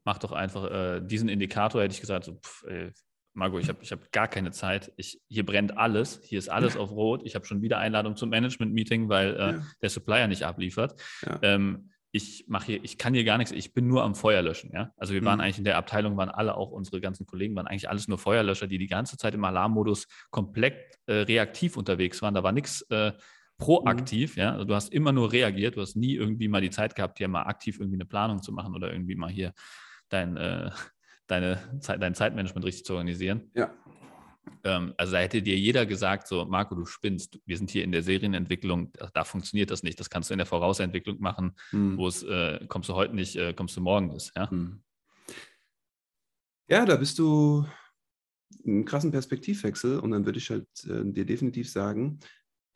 mach doch einfach äh, diesen Indikator, hätte ich gesagt, so, pff, ey, Marco, ich habe ich hab gar keine Zeit. Ich, hier brennt alles. Hier ist alles auf Rot. Ich habe schon wieder Einladung zum Management-Meeting, weil äh, ja. der Supplier nicht abliefert. Ja. Ähm, ich mache hier, ich kann hier gar nichts, ich bin nur am Feuer löschen, ja. Also wir waren mhm. eigentlich in der Abteilung, waren alle, auch unsere ganzen Kollegen, waren eigentlich alles nur Feuerlöscher, die die ganze Zeit im Alarmmodus komplett äh, reaktiv unterwegs waren. Da war nichts äh, proaktiv, mhm. ja. Also du hast immer nur reagiert, du hast nie irgendwie mal die Zeit gehabt, hier mal aktiv irgendwie eine Planung zu machen oder irgendwie mal hier dein, äh, deine Zeit, dein Zeitmanagement richtig zu organisieren. Ja. Ähm, also da hätte dir jeder gesagt, so Marco, du spinnst, wir sind hier in der Serienentwicklung, da, da funktioniert das nicht. Das kannst du in der Vorausentwicklung machen, hm. wo es äh, kommst du heute nicht, äh, kommst du morgen ist. Ja? Hm. ja, da bist du einen krassen Perspektivwechsel und dann würde ich halt äh, dir definitiv sagen,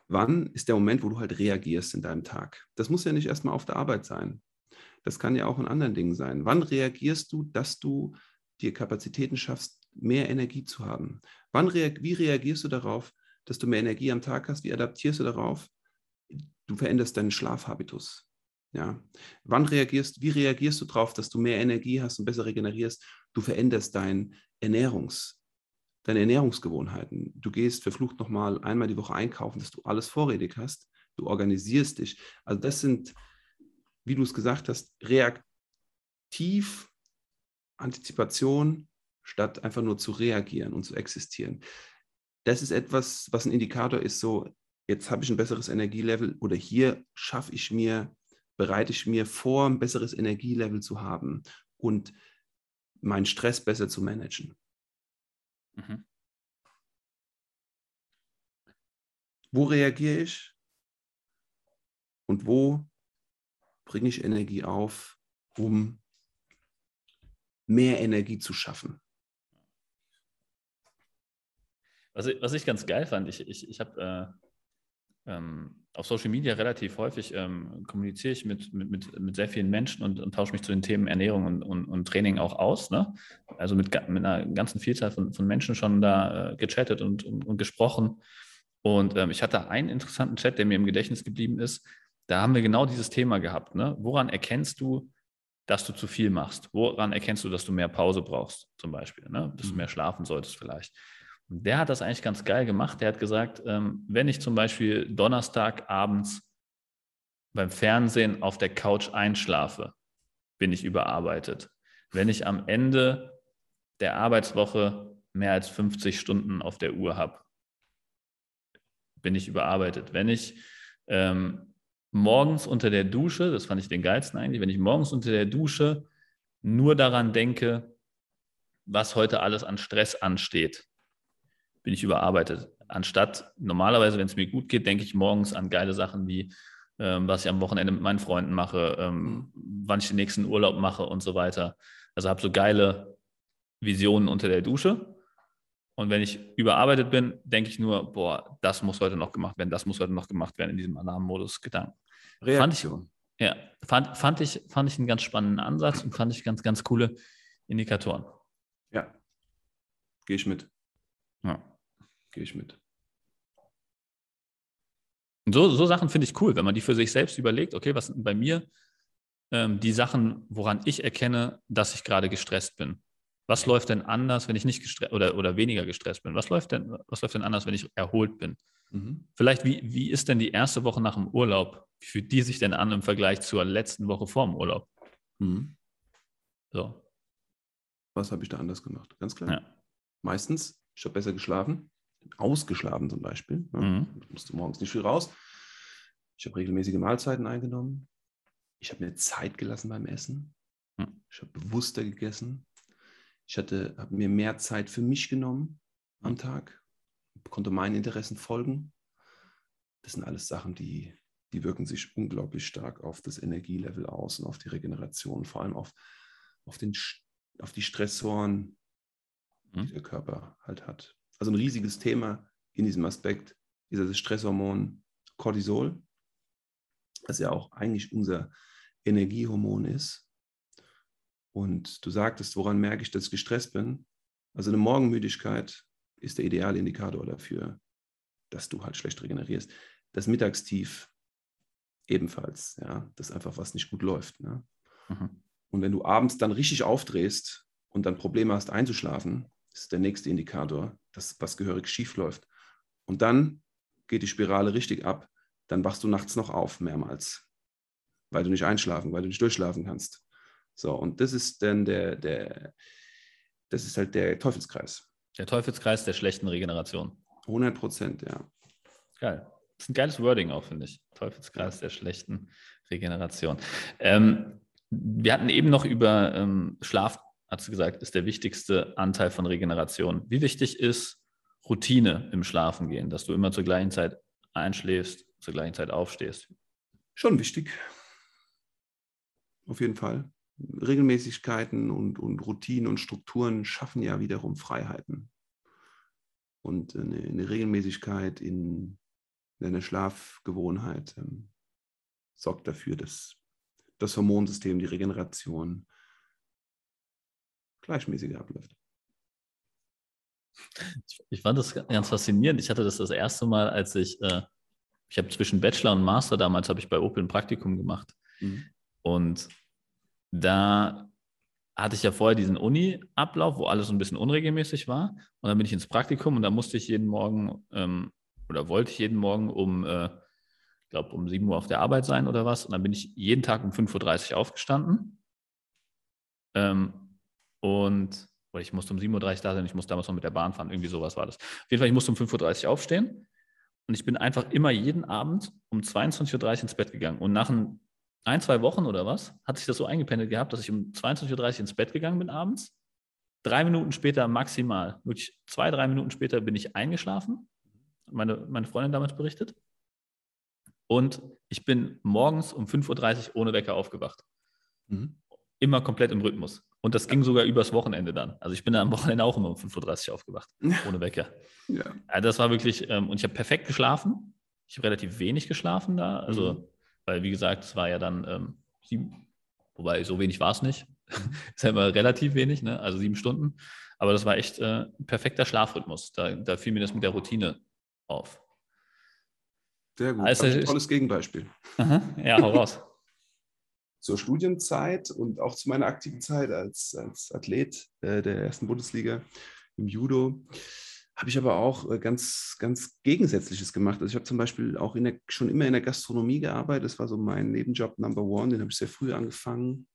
wann ist der Moment, wo du halt reagierst in deinem Tag? Das muss ja nicht erstmal auf der Arbeit sein. Das kann ja auch in anderen Dingen sein. Wann reagierst du, dass du dir Kapazitäten schaffst, mehr Energie zu haben? Wann reag wie reagierst du darauf, dass du mehr Energie am Tag hast? Wie adaptierst du darauf? Du veränderst deinen Schlafhabitus. Ja. Wann reagierst, wie reagierst du darauf, dass du mehr Energie hast und besser regenerierst? Du veränderst dein Ernährungs, deine Ernährungsgewohnheiten. Du gehst verflucht nochmal einmal die Woche einkaufen, dass du alles vorrätig hast. Du organisierst dich. Also das sind, wie du es gesagt hast, reaktiv Antizipation statt einfach nur zu reagieren und zu existieren. Das ist etwas, was ein Indikator ist, so, jetzt habe ich ein besseres Energielevel oder hier schaffe ich mir, bereite ich mir vor, ein besseres Energielevel zu haben und meinen Stress besser zu managen. Mhm. Wo reagiere ich und wo bringe ich Energie auf, um mehr Energie zu schaffen. Was ich, was ich ganz geil fand, ich, ich, ich habe äh, ähm, auf Social Media relativ häufig ähm, kommuniziere ich mit, mit, mit, mit sehr vielen Menschen und, und tausche mich zu den Themen Ernährung und, und, und Training auch aus. Ne? Also mit, mit einer ganzen Vielzahl von, von Menschen schon da äh, gechattet und, und, und gesprochen. Und ähm, ich hatte einen interessanten Chat, der mir im Gedächtnis geblieben ist. Da haben wir genau dieses Thema gehabt. Ne? Woran erkennst du, dass du zu viel machst? Woran erkennst du, dass du mehr Pause brauchst, zum Beispiel? Ne? Dass du mhm. mehr schlafen solltest vielleicht. Und der hat das eigentlich ganz geil gemacht. Der hat gesagt, ähm, wenn ich zum Beispiel Donnerstag abends beim Fernsehen auf der Couch einschlafe, bin ich überarbeitet. Wenn ich am Ende der Arbeitswoche mehr als 50 Stunden auf der Uhr habe, bin ich überarbeitet. Wenn ich ähm, morgens unter der Dusche, das fand ich den geilsten eigentlich, wenn ich morgens unter der Dusche nur daran denke, was heute alles an Stress ansteht, bin ich überarbeitet. Anstatt normalerweise, wenn es mir gut geht, denke ich morgens an geile Sachen wie, ähm, was ich am Wochenende mit meinen Freunden mache, ähm, mhm. wann ich den nächsten Urlaub mache und so weiter. Also habe so geile Visionen unter der Dusche. Und wenn ich überarbeitet bin, denke ich nur, boah, das muss heute noch gemacht werden, das muss heute noch gemacht werden in diesem Alarmmodus Gedanken. Reaktion. Ja, fand, fand, ich, fand ich einen ganz spannenden Ansatz und fand ich ganz, ganz coole Indikatoren. Ja, gehe ich mit. Ja. Gehe ich mit. Und so, so Sachen finde ich cool, wenn man die für sich selbst überlegt, okay, was sind bei mir ähm, die Sachen, woran ich erkenne, dass ich gerade gestresst bin. Was läuft denn anders, wenn ich nicht gestresst oder, oder weniger gestresst bin? Was läuft denn, was läuft denn anders, wenn ich erholt bin? Mhm. Vielleicht, wie, wie ist denn die erste Woche nach dem Urlaub? Wie fühlt die sich denn an im Vergleich zur letzten Woche vor dem Urlaub? Mhm. So. Was habe ich da anders gemacht? Ganz klar. Ja. Meistens, ich habe besser geschlafen, ausgeschlafen zum Beispiel. Ne? Mhm. Ich musste morgens nicht viel raus. Ich habe regelmäßige Mahlzeiten eingenommen. Ich habe mir Zeit gelassen beim Essen. Mhm. Ich habe bewusster gegessen. Ich hatte, habe mir mehr Zeit für mich genommen am Tag, konnte meinen Interessen folgen. Das sind alles Sachen, die, die wirken sich unglaublich stark auf das Energielevel aus und auf die Regeneration, vor allem auf, auf, den, auf die Stressoren, die mhm. der Körper halt hat. Also ein riesiges Thema in diesem Aspekt ist das Stresshormon Cortisol, das ja auch eigentlich unser Energiehormon ist. Und du sagtest, woran merke ich, dass ich gestresst bin? Also eine Morgenmüdigkeit ist der ideale Indikator dafür, dass du halt schlecht regenerierst. Das Mittagstief ebenfalls, ja, dass einfach was nicht gut läuft. Ne? Mhm. Und wenn du abends dann richtig aufdrehst und dann Probleme hast einzuschlafen, ist der nächste Indikator, dass was gehörig schief läuft. Und dann geht die Spirale richtig ab, dann wachst du nachts noch auf mehrmals, weil du nicht einschlafen, weil du nicht durchschlafen kannst. So, und das ist dann der, der, das ist halt der Teufelskreis. Der Teufelskreis der schlechten Regeneration. 100 Prozent, ja. Geil. Das ist ein geiles Wording auch, finde ich. Teufelskreis der schlechten Regeneration. Ähm, wir hatten eben noch über ähm, Schlaf, hat sie gesagt, ist der wichtigste Anteil von Regeneration. Wie wichtig ist Routine im Schlafen gehen, dass du immer zur gleichen Zeit einschläfst, zur gleichen Zeit aufstehst? Schon wichtig. Auf jeden Fall. Regelmäßigkeiten und, und Routinen und Strukturen schaffen ja wiederum Freiheiten. Und eine, eine Regelmäßigkeit in, in einer Schlafgewohnheit ähm, sorgt dafür, dass das Hormonsystem, die Regeneration gleichmäßiger abläuft. Ich fand das ganz faszinierend. Ich hatte das das erste Mal, als ich, äh, ich habe zwischen Bachelor und Master damals, habe ich bei Opel ein Praktikum gemacht. Mhm. Und da hatte ich ja vorher diesen Uni-Ablauf, wo alles ein bisschen unregelmäßig war. Und dann bin ich ins Praktikum und da musste ich jeden Morgen ähm, oder wollte ich jeden Morgen um, äh, glaube um 7 Uhr auf der Arbeit sein oder was. Und dann bin ich jeden Tag um 5.30 Uhr aufgestanden. Ähm, und oder ich musste um 7.30 Uhr da sein, ich musste damals noch mit der Bahn fahren, irgendwie sowas war das. Auf jeden Fall, ich musste um 5.30 Uhr aufstehen und ich bin einfach immer jeden Abend um 22.30 Uhr ins Bett gegangen. Und nach ein ein, zwei Wochen oder was, hat sich das so eingependelt gehabt, dass ich um 22.30 Uhr ins Bett gegangen bin abends. Drei Minuten später maximal, wirklich zwei, drei Minuten später bin ich eingeschlafen. Meine, meine Freundin damals berichtet. Und ich bin morgens um 5.30 Uhr ohne Wecker aufgewacht. Mhm. Immer komplett im Rhythmus. Und das ging sogar übers Wochenende dann. Also ich bin am Wochenende auch immer um 5.30 Uhr aufgewacht, ohne Wecker. Ja. Also das war wirklich, ähm, und ich habe perfekt geschlafen. Ich habe relativ wenig geschlafen da. Also mhm. Weil, wie gesagt, es war ja dann ähm, sieben, wobei so wenig war es nicht. Ist ja immer relativ wenig, ne? also sieben Stunden. Aber das war echt äh, ein perfekter Schlafrhythmus. Da, da fiel mir das mit der Routine auf. Sehr gut. Also, ein tolles Gegenbeispiel. Aha, ja, hau raus. Zur Studienzeit und auch zu meiner aktiven Zeit als, als Athlet äh, der ersten Bundesliga im Judo habe ich aber auch äh, ganz, ganz Gegensätzliches gemacht. Also ich habe zum Beispiel auch der, schon immer in der Gastronomie gearbeitet. Das war so mein Nebenjob Number One. Den habe ich sehr früh angefangen.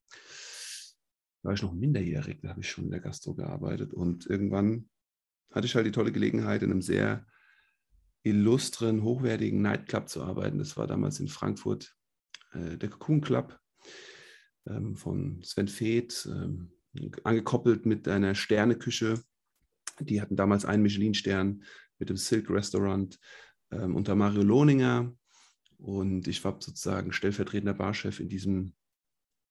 Da war ich noch minderjährig, da habe ich schon in der Gastro gearbeitet. Und irgendwann hatte ich halt die tolle Gelegenheit, in einem sehr illustren, hochwertigen Nightclub zu arbeiten. Das war damals in Frankfurt äh, der Cocoon Club ähm, von Sven Feeth, ähm, angekoppelt mit einer Sterneküche die hatten damals einen Michelin-Stern mit dem Silk Restaurant ähm, unter Mario Lohninger. Und ich war sozusagen stellvertretender Barchef in diesem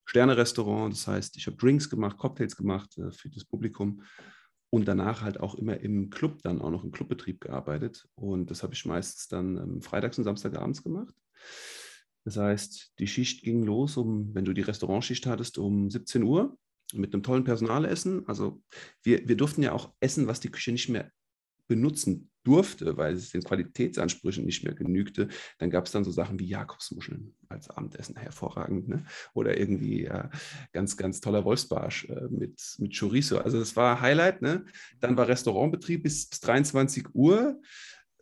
Sterne-Restaurant. Das heißt, ich habe Drinks gemacht, Cocktails gemacht äh, für das Publikum und danach halt auch immer im Club dann auch noch im Clubbetrieb gearbeitet. Und das habe ich meistens dann ähm, freitags und samstagabends gemacht. Das heißt, die Schicht ging los, um, wenn du die Restaurantschicht hattest, um 17 Uhr mit einem tollen Personalessen. Also wir, wir durften ja auch essen, was die Küche nicht mehr benutzen durfte, weil es den Qualitätsansprüchen nicht mehr genügte, dann gab es dann so Sachen wie Jakobsmuscheln als Abendessen, hervorragend, ne? oder irgendwie ja, ganz, ganz toller Wolfsbarsch äh, mit, mit Chorizo. Also das war Highlight. Ne? Dann war Restaurantbetrieb bis, bis 23 Uhr,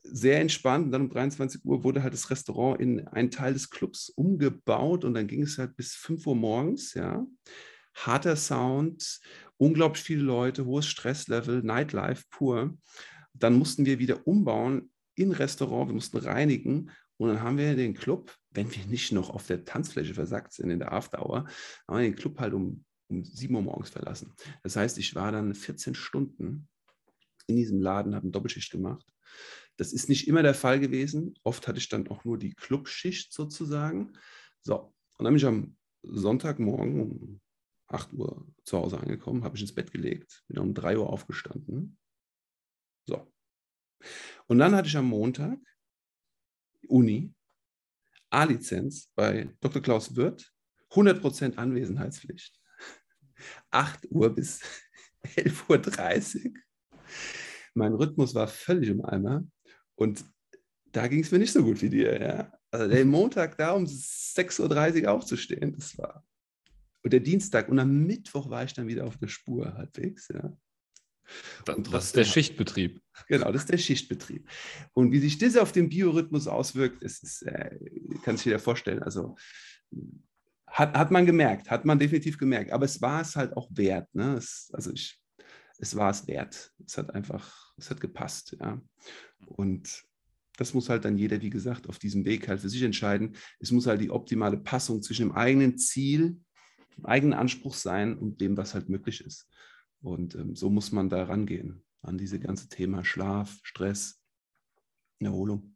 sehr entspannt. Und dann um 23 Uhr wurde halt das Restaurant in einen Teil des Clubs umgebaut und dann ging es halt bis 5 Uhr morgens, ja harter Sound, unglaublich viele Leute, hohes Stresslevel, Nightlife pur. Dann mussten wir wieder umbauen in Restaurant, wir mussten reinigen und dann haben wir den Club, wenn wir nicht noch auf der Tanzfläche versackt sind in der Afterhour, haben wir den Club halt um, um 7 Uhr morgens verlassen. Das heißt, ich war dann 14 Stunden in diesem Laden, habe eine Doppelschicht gemacht. Das ist nicht immer der Fall gewesen. Oft hatte ich dann auch nur die Clubschicht sozusagen. So, und dann bin ich am Sonntagmorgen um 8 Uhr zu Hause angekommen, habe ich ins Bett gelegt, bin um 3 Uhr aufgestanden. So. Und dann hatte ich am Montag Uni, A-Lizenz bei Dr. Klaus Wirth, 100% Anwesenheitspflicht. 8 Uhr bis 11.30 Uhr. Mein Rhythmus war völlig im Eimer und da ging es mir nicht so gut wie dir. Ja? Also den Montag da um 6.30 Uhr aufzustehen, das war und der Dienstag und am Mittwoch war ich dann wieder auf der Spur halbwegs. Ja. Das, das ist der Schichtbetrieb. Genau, das ist der Schichtbetrieb. Und wie sich das auf den Biorhythmus auswirkt, ist, äh, kann sich jeder vorstellen. Also hat, hat man gemerkt, hat man definitiv gemerkt. Aber es war es halt auch wert. Ne? Es, also ich, es war es wert. Es hat einfach, es hat gepasst. Ja. Und das muss halt dann jeder, wie gesagt, auf diesem Weg halt für sich entscheiden. Es muss halt die optimale Passung zwischen dem eigenen Ziel eigenen Anspruch sein und dem, was halt möglich ist. Und ähm, so muss man da rangehen, an diese ganze Thema Schlaf, Stress, Erholung.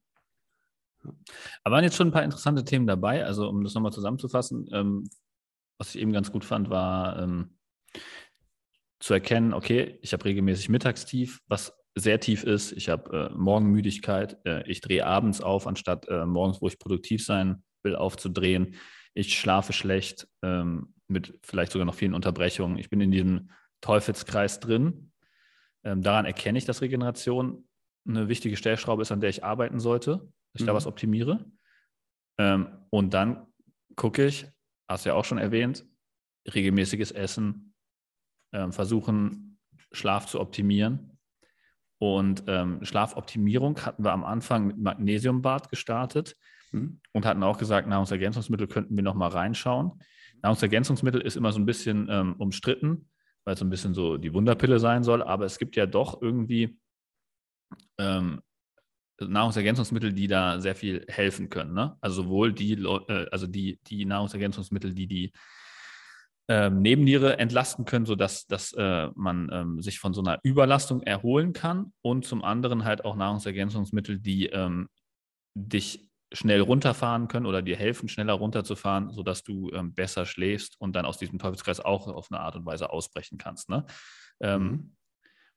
Aber waren jetzt schon ein paar interessante Themen dabei. Also, um das nochmal zusammenzufassen, ähm, was ich eben ganz gut fand, war ähm, zu erkennen, okay, ich habe regelmäßig Mittagstief, was sehr tief ist. Ich habe äh, Morgenmüdigkeit. Äh, ich drehe abends auf, anstatt äh, morgens, wo ich produktiv sein will, aufzudrehen. Ich schlafe schlecht. Ähm, mit vielleicht sogar noch vielen Unterbrechungen. Ich bin in diesem Teufelskreis drin. Ähm, daran erkenne ich, dass Regeneration eine wichtige Stellschraube ist, an der ich arbeiten sollte, dass ich mhm. da was optimiere. Ähm, und dann gucke ich, hast du ja auch schon erwähnt, regelmäßiges Essen, ähm, versuchen, Schlaf zu optimieren. Und ähm, Schlafoptimierung hatten wir am Anfang mit Magnesiumbad gestartet mhm. und hatten auch gesagt, Nahrungsergänzungsmittel könnten wir noch mal reinschauen. Nahrungsergänzungsmittel ist immer so ein bisschen ähm, umstritten, weil es so ein bisschen so die Wunderpille sein soll, aber es gibt ja doch irgendwie ähm, Nahrungsergänzungsmittel, die da sehr viel helfen können. Ne? Also sowohl die, äh, also die, die Nahrungsergänzungsmittel, die die ähm, Nebenniere entlasten können, sodass dass, äh, man ähm, sich von so einer Überlastung erholen kann und zum anderen halt auch Nahrungsergänzungsmittel, die ähm, dich schnell runterfahren können oder dir helfen, schneller runterzufahren, sodass du ähm, besser schläfst und dann aus diesem Teufelskreis auch auf eine Art und Weise ausbrechen kannst. Ne? Ähm,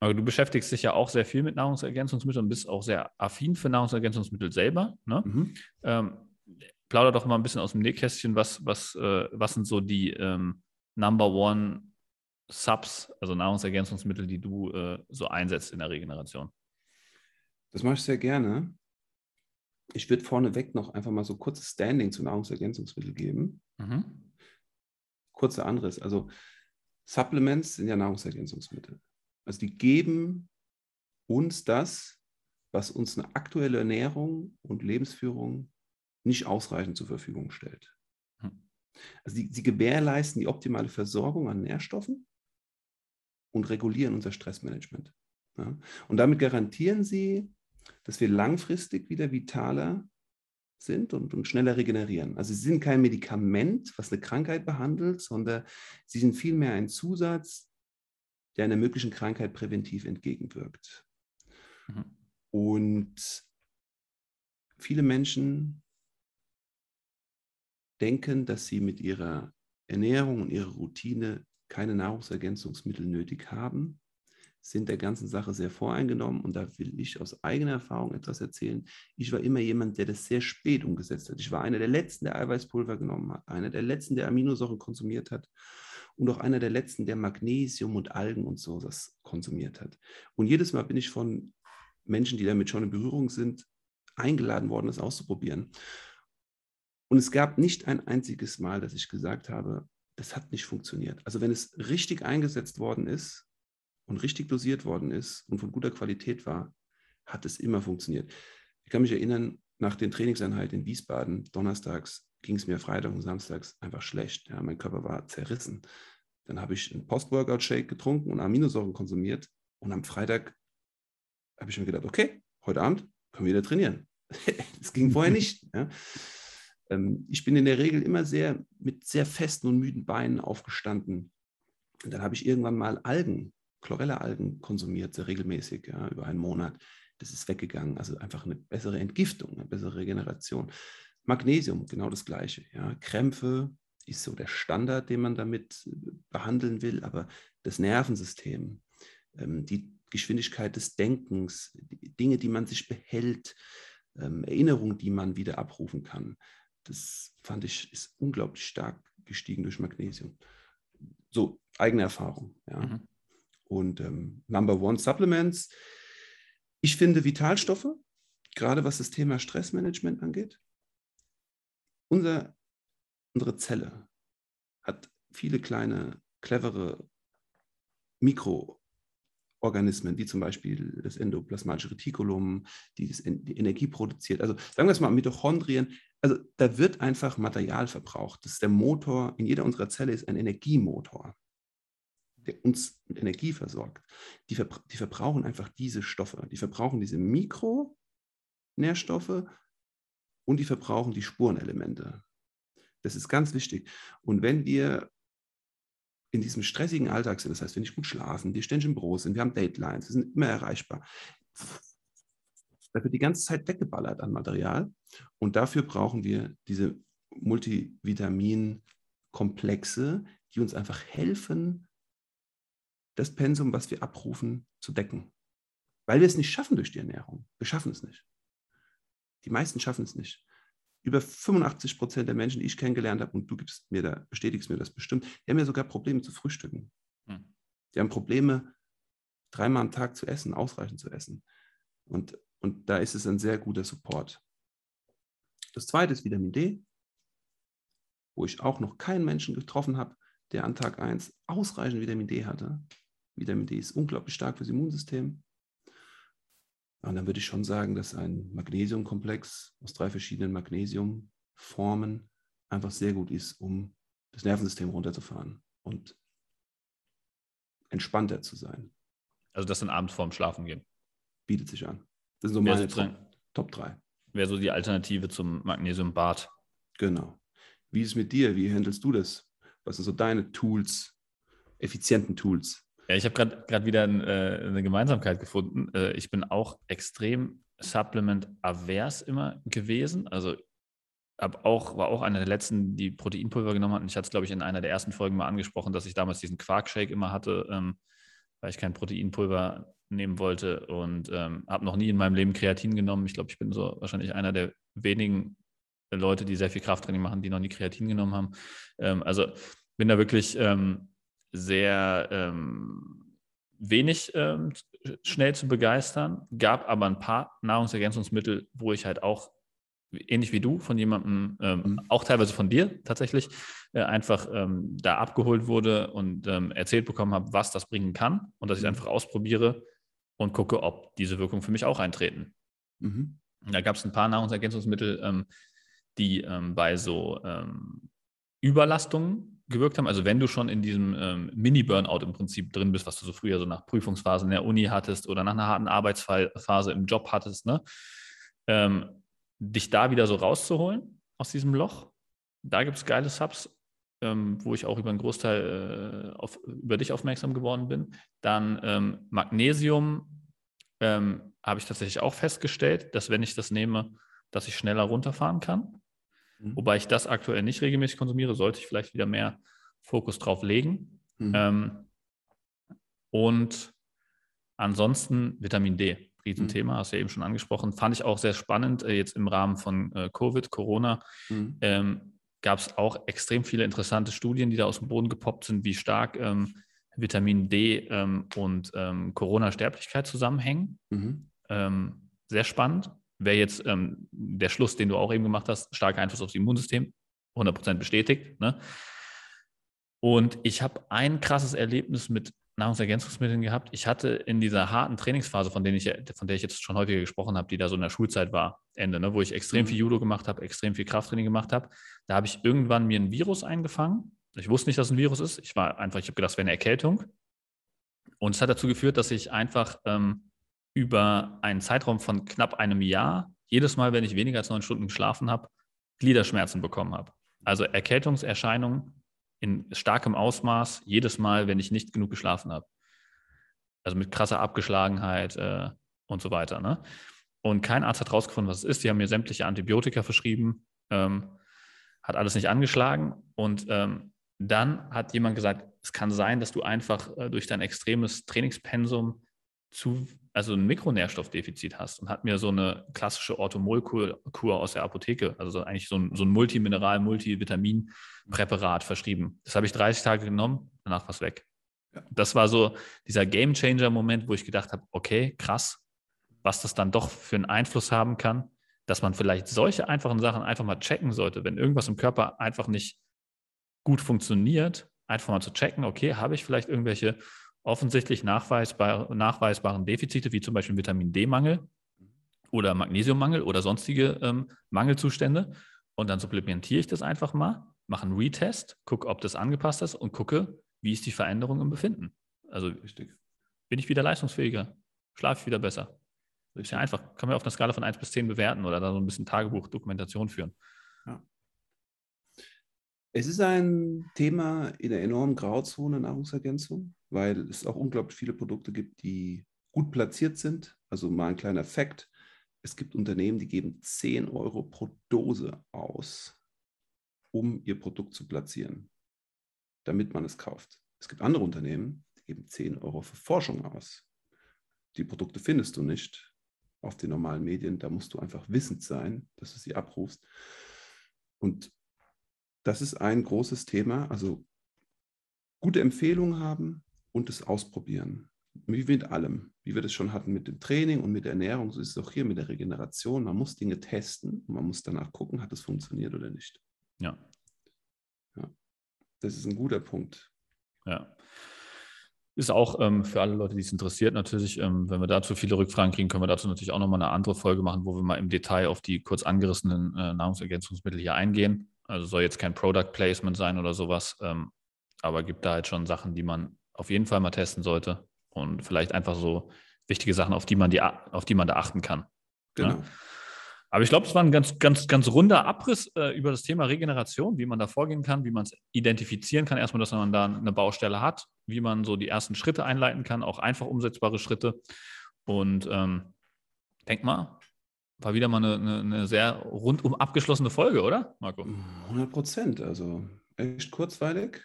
mhm. du beschäftigst dich ja auch sehr viel mit Nahrungsergänzungsmitteln und bist auch sehr affin für Nahrungsergänzungsmittel selber. Ne? Mhm. Ähm, plauder doch mal ein bisschen aus dem Nähkästchen, was, was, äh, was sind so die ähm, Number One Subs, also Nahrungsergänzungsmittel, die du äh, so einsetzt in der Regeneration? Das mache ich sehr gerne. Ich würde vorneweg noch einfach mal so kurzes Standing zu Nahrungsergänzungsmitteln geben. Mhm. Kurzer anderes. Also Supplements sind ja Nahrungsergänzungsmittel. Also die geben uns das, was uns eine aktuelle Ernährung und Lebensführung nicht ausreichend zur Verfügung stellt. Mhm. Also die, sie gewährleisten die optimale Versorgung an Nährstoffen und regulieren unser Stressmanagement. Ja? Und damit garantieren sie dass wir langfristig wieder vitaler sind und, und, schneller regenerieren. Also sie sind kein Medikament, was eine Krankheit behandelt, sondern sie sind vielmehr ein Zusatz, der einer möglichen Krankheit präventiv entgegenwirkt. Mhm. Und viele Menschen denken, dass sie mit ihrer Ernährung und ihrer Routine keine Nahrungsergänzungsmittel nötig haben, sind der ganzen Sache sehr voreingenommen und da will ich aus eigener Erfahrung etwas erzählen. Ich war immer jemand, der das sehr spät umgesetzt hat. Ich war einer der Letzten, der Eiweißpulver genommen hat, einer der Letzten, der Aminosäuren konsumiert hat und auch einer der Letzten, der Magnesium und Algen und so das konsumiert hat. Und jedes Mal bin ich von Menschen, die damit schon in Berührung sind, eingeladen worden, das auszuprobieren. Und es gab nicht ein einziges Mal, dass ich gesagt habe, das hat nicht funktioniert. Also wenn es richtig eingesetzt worden ist und richtig dosiert worden ist und von guter Qualität war, hat es immer funktioniert. Ich kann mich erinnern, nach den Trainingseinheiten in Wiesbaden, donnerstags ging es mir Freitag und samstags einfach schlecht. Ja, mein Körper war zerrissen. Dann habe ich einen Post-Workout-Shake getrunken und Aminosäuren konsumiert. Und am Freitag habe ich mir gedacht, okay, heute Abend können wir wieder trainieren. das ging vorher nicht. Ja. Ähm, ich bin in der Regel immer sehr mit sehr festen und müden Beinen aufgestanden. Und dann habe ich irgendwann mal Algen, Chlorella-Algen konsumiert, sehr regelmäßig, ja, über einen Monat. Das ist weggegangen. Also einfach eine bessere Entgiftung, eine bessere Regeneration. Magnesium, genau das Gleiche. Ja. Krämpfe ist so der Standard, den man damit behandeln will, aber das Nervensystem, ähm, die Geschwindigkeit des Denkens, die Dinge, die man sich behält, ähm, Erinnerungen, die man wieder abrufen kann, das fand ich ist unglaublich stark gestiegen durch Magnesium. So, eigene Erfahrung. Ja. Mhm. Und ähm, Number One Supplements. Ich finde Vitalstoffe, gerade was das Thema Stressmanagement angeht, unser, unsere Zelle hat viele kleine, clevere Mikroorganismen, wie zum Beispiel das endoplasmatische Retikulum, die, das, die Energie produziert. Also sagen wir es mal, Mitochondrien. Also da wird einfach Material verbraucht. Das ist der Motor. In jeder unserer Zelle ist ein Energiemotor, der uns mit Energie versorgt. Die, verbra die verbrauchen einfach diese Stoffe. Die verbrauchen diese Mikronährstoffe und die verbrauchen die Spurenelemente. Das ist ganz wichtig. Und wenn wir in diesem stressigen Alltag sind, das heißt, wenn ich gut schlafen, wir ständig im Büro sind, wir haben Datelines, wir sind immer erreichbar, da wird die ganze Zeit weggeballert an Material. Und dafür brauchen wir diese Multivitaminkomplexe, die uns einfach helfen, das Pensum, was wir abrufen, zu decken. Weil wir es nicht schaffen durch die Ernährung. Wir schaffen es nicht. Die meisten schaffen es nicht. Über 85 Prozent der Menschen, die ich kennengelernt habe, und du gibst mir da, bestätigst mir das bestimmt, die haben ja sogar Probleme zu frühstücken. Hm. Die haben Probleme, dreimal am Tag zu essen, ausreichend zu essen. Und, und da ist es ein sehr guter Support. Das zweite ist Vitamin D, wo ich auch noch keinen Menschen getroffen habe, der an Tag 1 ausreichend Vitamin D hatte. Vitamin D ist unglaublich stark fürs Immunsystem. Und dann würde ich schon sagen, dass ein Magnesiumkomplex aus drei verschiedenen Magnesiumformen einfach sehr gut ist, um das Nervensystem runterzufahren und entspannter zu sein. Also das dann abends vorm Schlafen gehen. Bietet sich an. Das sind so meine Top, Top 3. Wäre so die Alternative zum Magnesiumbad. Genau. Wie ist es mit dir? Wie handelst du das? Was sind so deine Tools, effizienten Tools? Ja, ich habe gerade wieder ein, äh, eine Gemeinsamkeit gefunden. Äh, ich bin auch extrem Supplement-avers immer gewesen. Also auch, war auch einer der letzten, die Proteinpulver genommen hatten. Ich hatte es, glaube ich, in einer der ersten Folgen mal angesprochen, dass ich damals diesen Quark-Shake immer hatte, ähm, weil ich kein Proteinpulver nehmen wollte und ähm, habe noch nie in meinem Leben Kreatin genommen. Ich glaube, ich bin so wahrscheinlich einer der wenigen Leute, die sehr viel Krafttraining machen, die noch nie Kreatin genommen haben. Ähm, also bin da wirklich ähm, sehr ähm, wenig ähm, schnell zu begeistern, gab aber ein paar Nahrungsergänzungsmittel, wo ich halt auch, ähnlich wie du, von jemandem, ähm, mhm. auch teilweise von dir tatsächlich, äh, einfach ähm, da abgeholt wurde und ähm, erzählt bekommen habe, was das bringen kann und dass ich es mhm. einfach ausprobiere und gucke, ob diese Wirkungen für mich auch eintreten. Mhm. Da gab es ein paar Nahrungsergänzungsmittel, ähm, die bei so Überlastungen gewirkt haben? Also wenn du schon in diesem ähm, Mini-Burnout im Prinzip drin bist, was du so früher so nach Prüfungsphasen in der Uni hattest oder nach einer harten Arbeitsphase im Job hattest, ne? Ähm, dich da wieder so rauszuholen aus diesem Loch. Da gibt es geile Subs, ähm, wo ich auch über einen Großteil äh, auf, über dich aufmerksam geworden bin. Dann ähm, Magnesium ähm, habe ich tatsächlich auch festgestellt, dass wenn ich das nehme, dass ich schneller runterfahren kann. Mhm. Wobei ich das aktuell nicht regelmäßig konsumiere, sollte ich vielleicht wieder mehr Fokus drauf legen. Mhm. Ähm, und ansonsten Vitamin D, Riesenthema, mhm. hast du ja eben schon angesprochen. Fand ich auch sehr spannend, äh, jetzt im Rahmen von äh, Covid, Corona. Mhm. Ähm, Gab es auch extrem viele interessante Studien, die da aus dem Boden gepoppt sind, wie stark ähm, Vitamin D ähm, und ähm, Corona-Sterblichkeit zusammenhängen. Mhm. Ähm, sehr spannend. Wäre jetzt ähm, der Schluss, den du auch eben gemacht hast, starker Einfluss aufs Immunsystem, 100% bestätigt. Ne? Und ich habe ein krasses Erlebnis mit Nahrungsergänzungsmitteln gehabt. Ich hatte in dieser harten Trainingsphase, von, denen ich, von der ich jetzt schon häufiger gesprochen habe, die da so in der Schulzeit war, Ende, ne, wo ich extrem viel mhm. Judo gemacht habe, extrem viel Krafttraining gemacht habe, da habe ich irgendwann mir ein Virus eingefangen. Ich wusste nicht, dass es ein Virus ist. Ich war einfach, ich habe gedacht, es wäre eine Erkältung. Und es hat dazu geführt, dass ich einfach ähm, über einen Zeitraum von knapp einem Jahr, jedes Mal, wenn ich weniger als neun Stunden geschlafen habe, Gliederschmerzen bekommen habe. Also Erkältungserscheinungen in starkem Ausmaß, jedes Mal, wenn ich nicht genug geschlafen habe. Also mit krasser Abgeschlagenheit äh, und so weiter. Ne? Und kein Arzt hat rausgefunden, was es ist. Die haben mir sämtliche Antibiotika verschrieben, ähm, hat alles nicht angeschlagen. Und ähm, dann hat jemand gesagt, es kann sein, dass du einfach äh, durch dein extremes Trainingspensum zu also ein Mikronährstoffdefizit hast und hat mir so eine klassische Orthomol-Kur aus der Apotheke, also so eigentlich so ein, so ein Multimineral, Multivitamin-Präparat verschrieben. Das habe ich 30 Tage genommen, danach war es weg. Ja. Das war so dieser Game-Changer-Moment, wo ich gedacht habe, okay, krass, was das dann doch für einen Einfluss haben kann, dass man vielleicht solche einfachen Sachen einfach mal checken sollte, wenn irgendwas im Körper einfach nicht gut funktioniert, einfach mal zu checken, okay, habe ich vielleicht irgendwelche offensichtlich nachweisbar, nachweisbaren Defizite, wie zum Beispiel Vitamin D-Mangel oder Magnesiummangel oder sonstige ähm, Mangelzustände. Und dann supplementiere ich das einfach mal, mache einen Retest, gucke, ob das angepasst ist und gucke, wie ist die Veränderung im Befinden. Also Richtig. bin ich wieder leistungsfähiger, schlafe ich wieder besser. Das ist ja einfach, kann man auf einer Skala von 1 bis 10 bewerten oder da so ein bisschen Tagebuch, Dokumentation führen. Ja. Es ist ein Thema in der enormen Grauzone Nahrungsergänzung, weil es auch unglaublich viele Produkte gibt, die gut platziert sind. Also mal ein kleiner Fakt. Es gibt Unternehmen, die geben 10 Euro pro Dose aus, um ihr Produkt zu platzieren, damit man es kauft. Es gibt andere Unternehmen, die geben 10 Euro für Forschung aus. Die Produkte findest du nicht auf den normalen Medien. Da musst du einfach wissend sein, dass du sie abrufst. Und das ist ein großes Thema. Also gute Empfehlungen haben und es ausprobieren. Wie mit allem, wie wir das schon hatten mit dem Training und mit der Ernährung, so ist es auch hier mit der Regeneration. Man muss Dinge testen und man muss danach gucken, hat es funktioniert oder nicht. Ja. ja. Das ist ein guter Punkt. Ja. Ist auch ähm, für alle Leute, die es interessiert, natürlich, ähm, wenn wir dazu viele Rückfragen kriegen, können wir dazu natürlich auch nochmal eine andere Folge machen, wo wir mal im Detail auf die kurz angerissenen äh, Nahrungsergänzungsmittel hier eingehen. Also soll jetzt kein Product Placement sein oder sowas, ähm, aber gibt da halt schon Sachen, die man auf jeden Fall mal testen sollte und vielleicht einfach so wichtige Sachen, auf die man, die, auf die man da achten kann. Genau. Ja? Aber ich glaube, es war ein ganz, ganz, ganz runder Abriss äh, über das Thema Regeneration, wie man da vorgehen kann, wie man es identifizieren kann. Erstmal, dass man da eine Baustelle hat, wie man so die ersten Schritte einleiten kann, auch einfach umsetzbare Schritte. Und ähm, denk mal, war wieder mal eine, eine, eine, sehr rundum abgeschlossene Folge, oder, Marco? 100 Prozent. Also echt kurzweilig.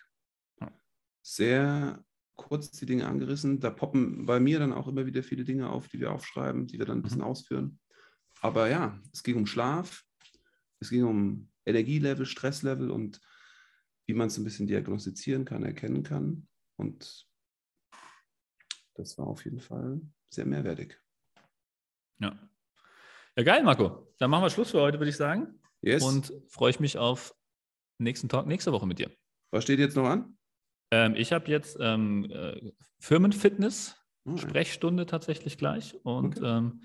Sehr kurz die Dinge angerissen. Da poppen bei mir dann auch immer wieder viele Dinge auf, die wir aufschreiben, die wir dann ein bisschen mhm. ausführen. Aber ja, es ging um Schlaf, es ging um Energielevel, Stresslevel und wie man es ein bisschen diagnostizieren kann, erkennen kann. Und das war auf jeden Fall sehr mehrwertig. Ja, ja, geil, Marco. Dann machen wir Schluss für heute, würde ich sagen. Yes. Und freue ich mich auf nächsten Talk nächste Woche mit dir. Was steht jetzt noch an? Ähm, ich habe jetzt ähm, äh, Firmenfitness, oh, Sprechstunde tatsächlich gleich. Und okay. ähm,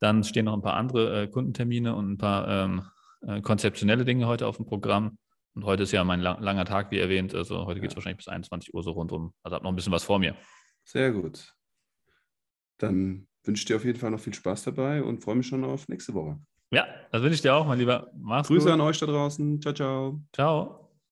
dann stehen noch ein paar andere äh, Kundentermine und ein paar ähm, äh, konzeptionelle Dinge heute auf dem Programm. Und heute ist ja mein lang langer Tag, wie erwähnt. Also heute ja. geht es wahrscheinlich bis 21 Uhr so rundum. Also habe noch ein bisschen was vor mir. Sehr gut. Dann wünsche dir auf jeden Fall noch viel Spaß dabei und freue mich schon auf nächste Woche. Ja, das wünsche ich dir auch, mein Lieber. Mach's Grüße gut. an euch da draußen. Ciao, ciao. Ciao.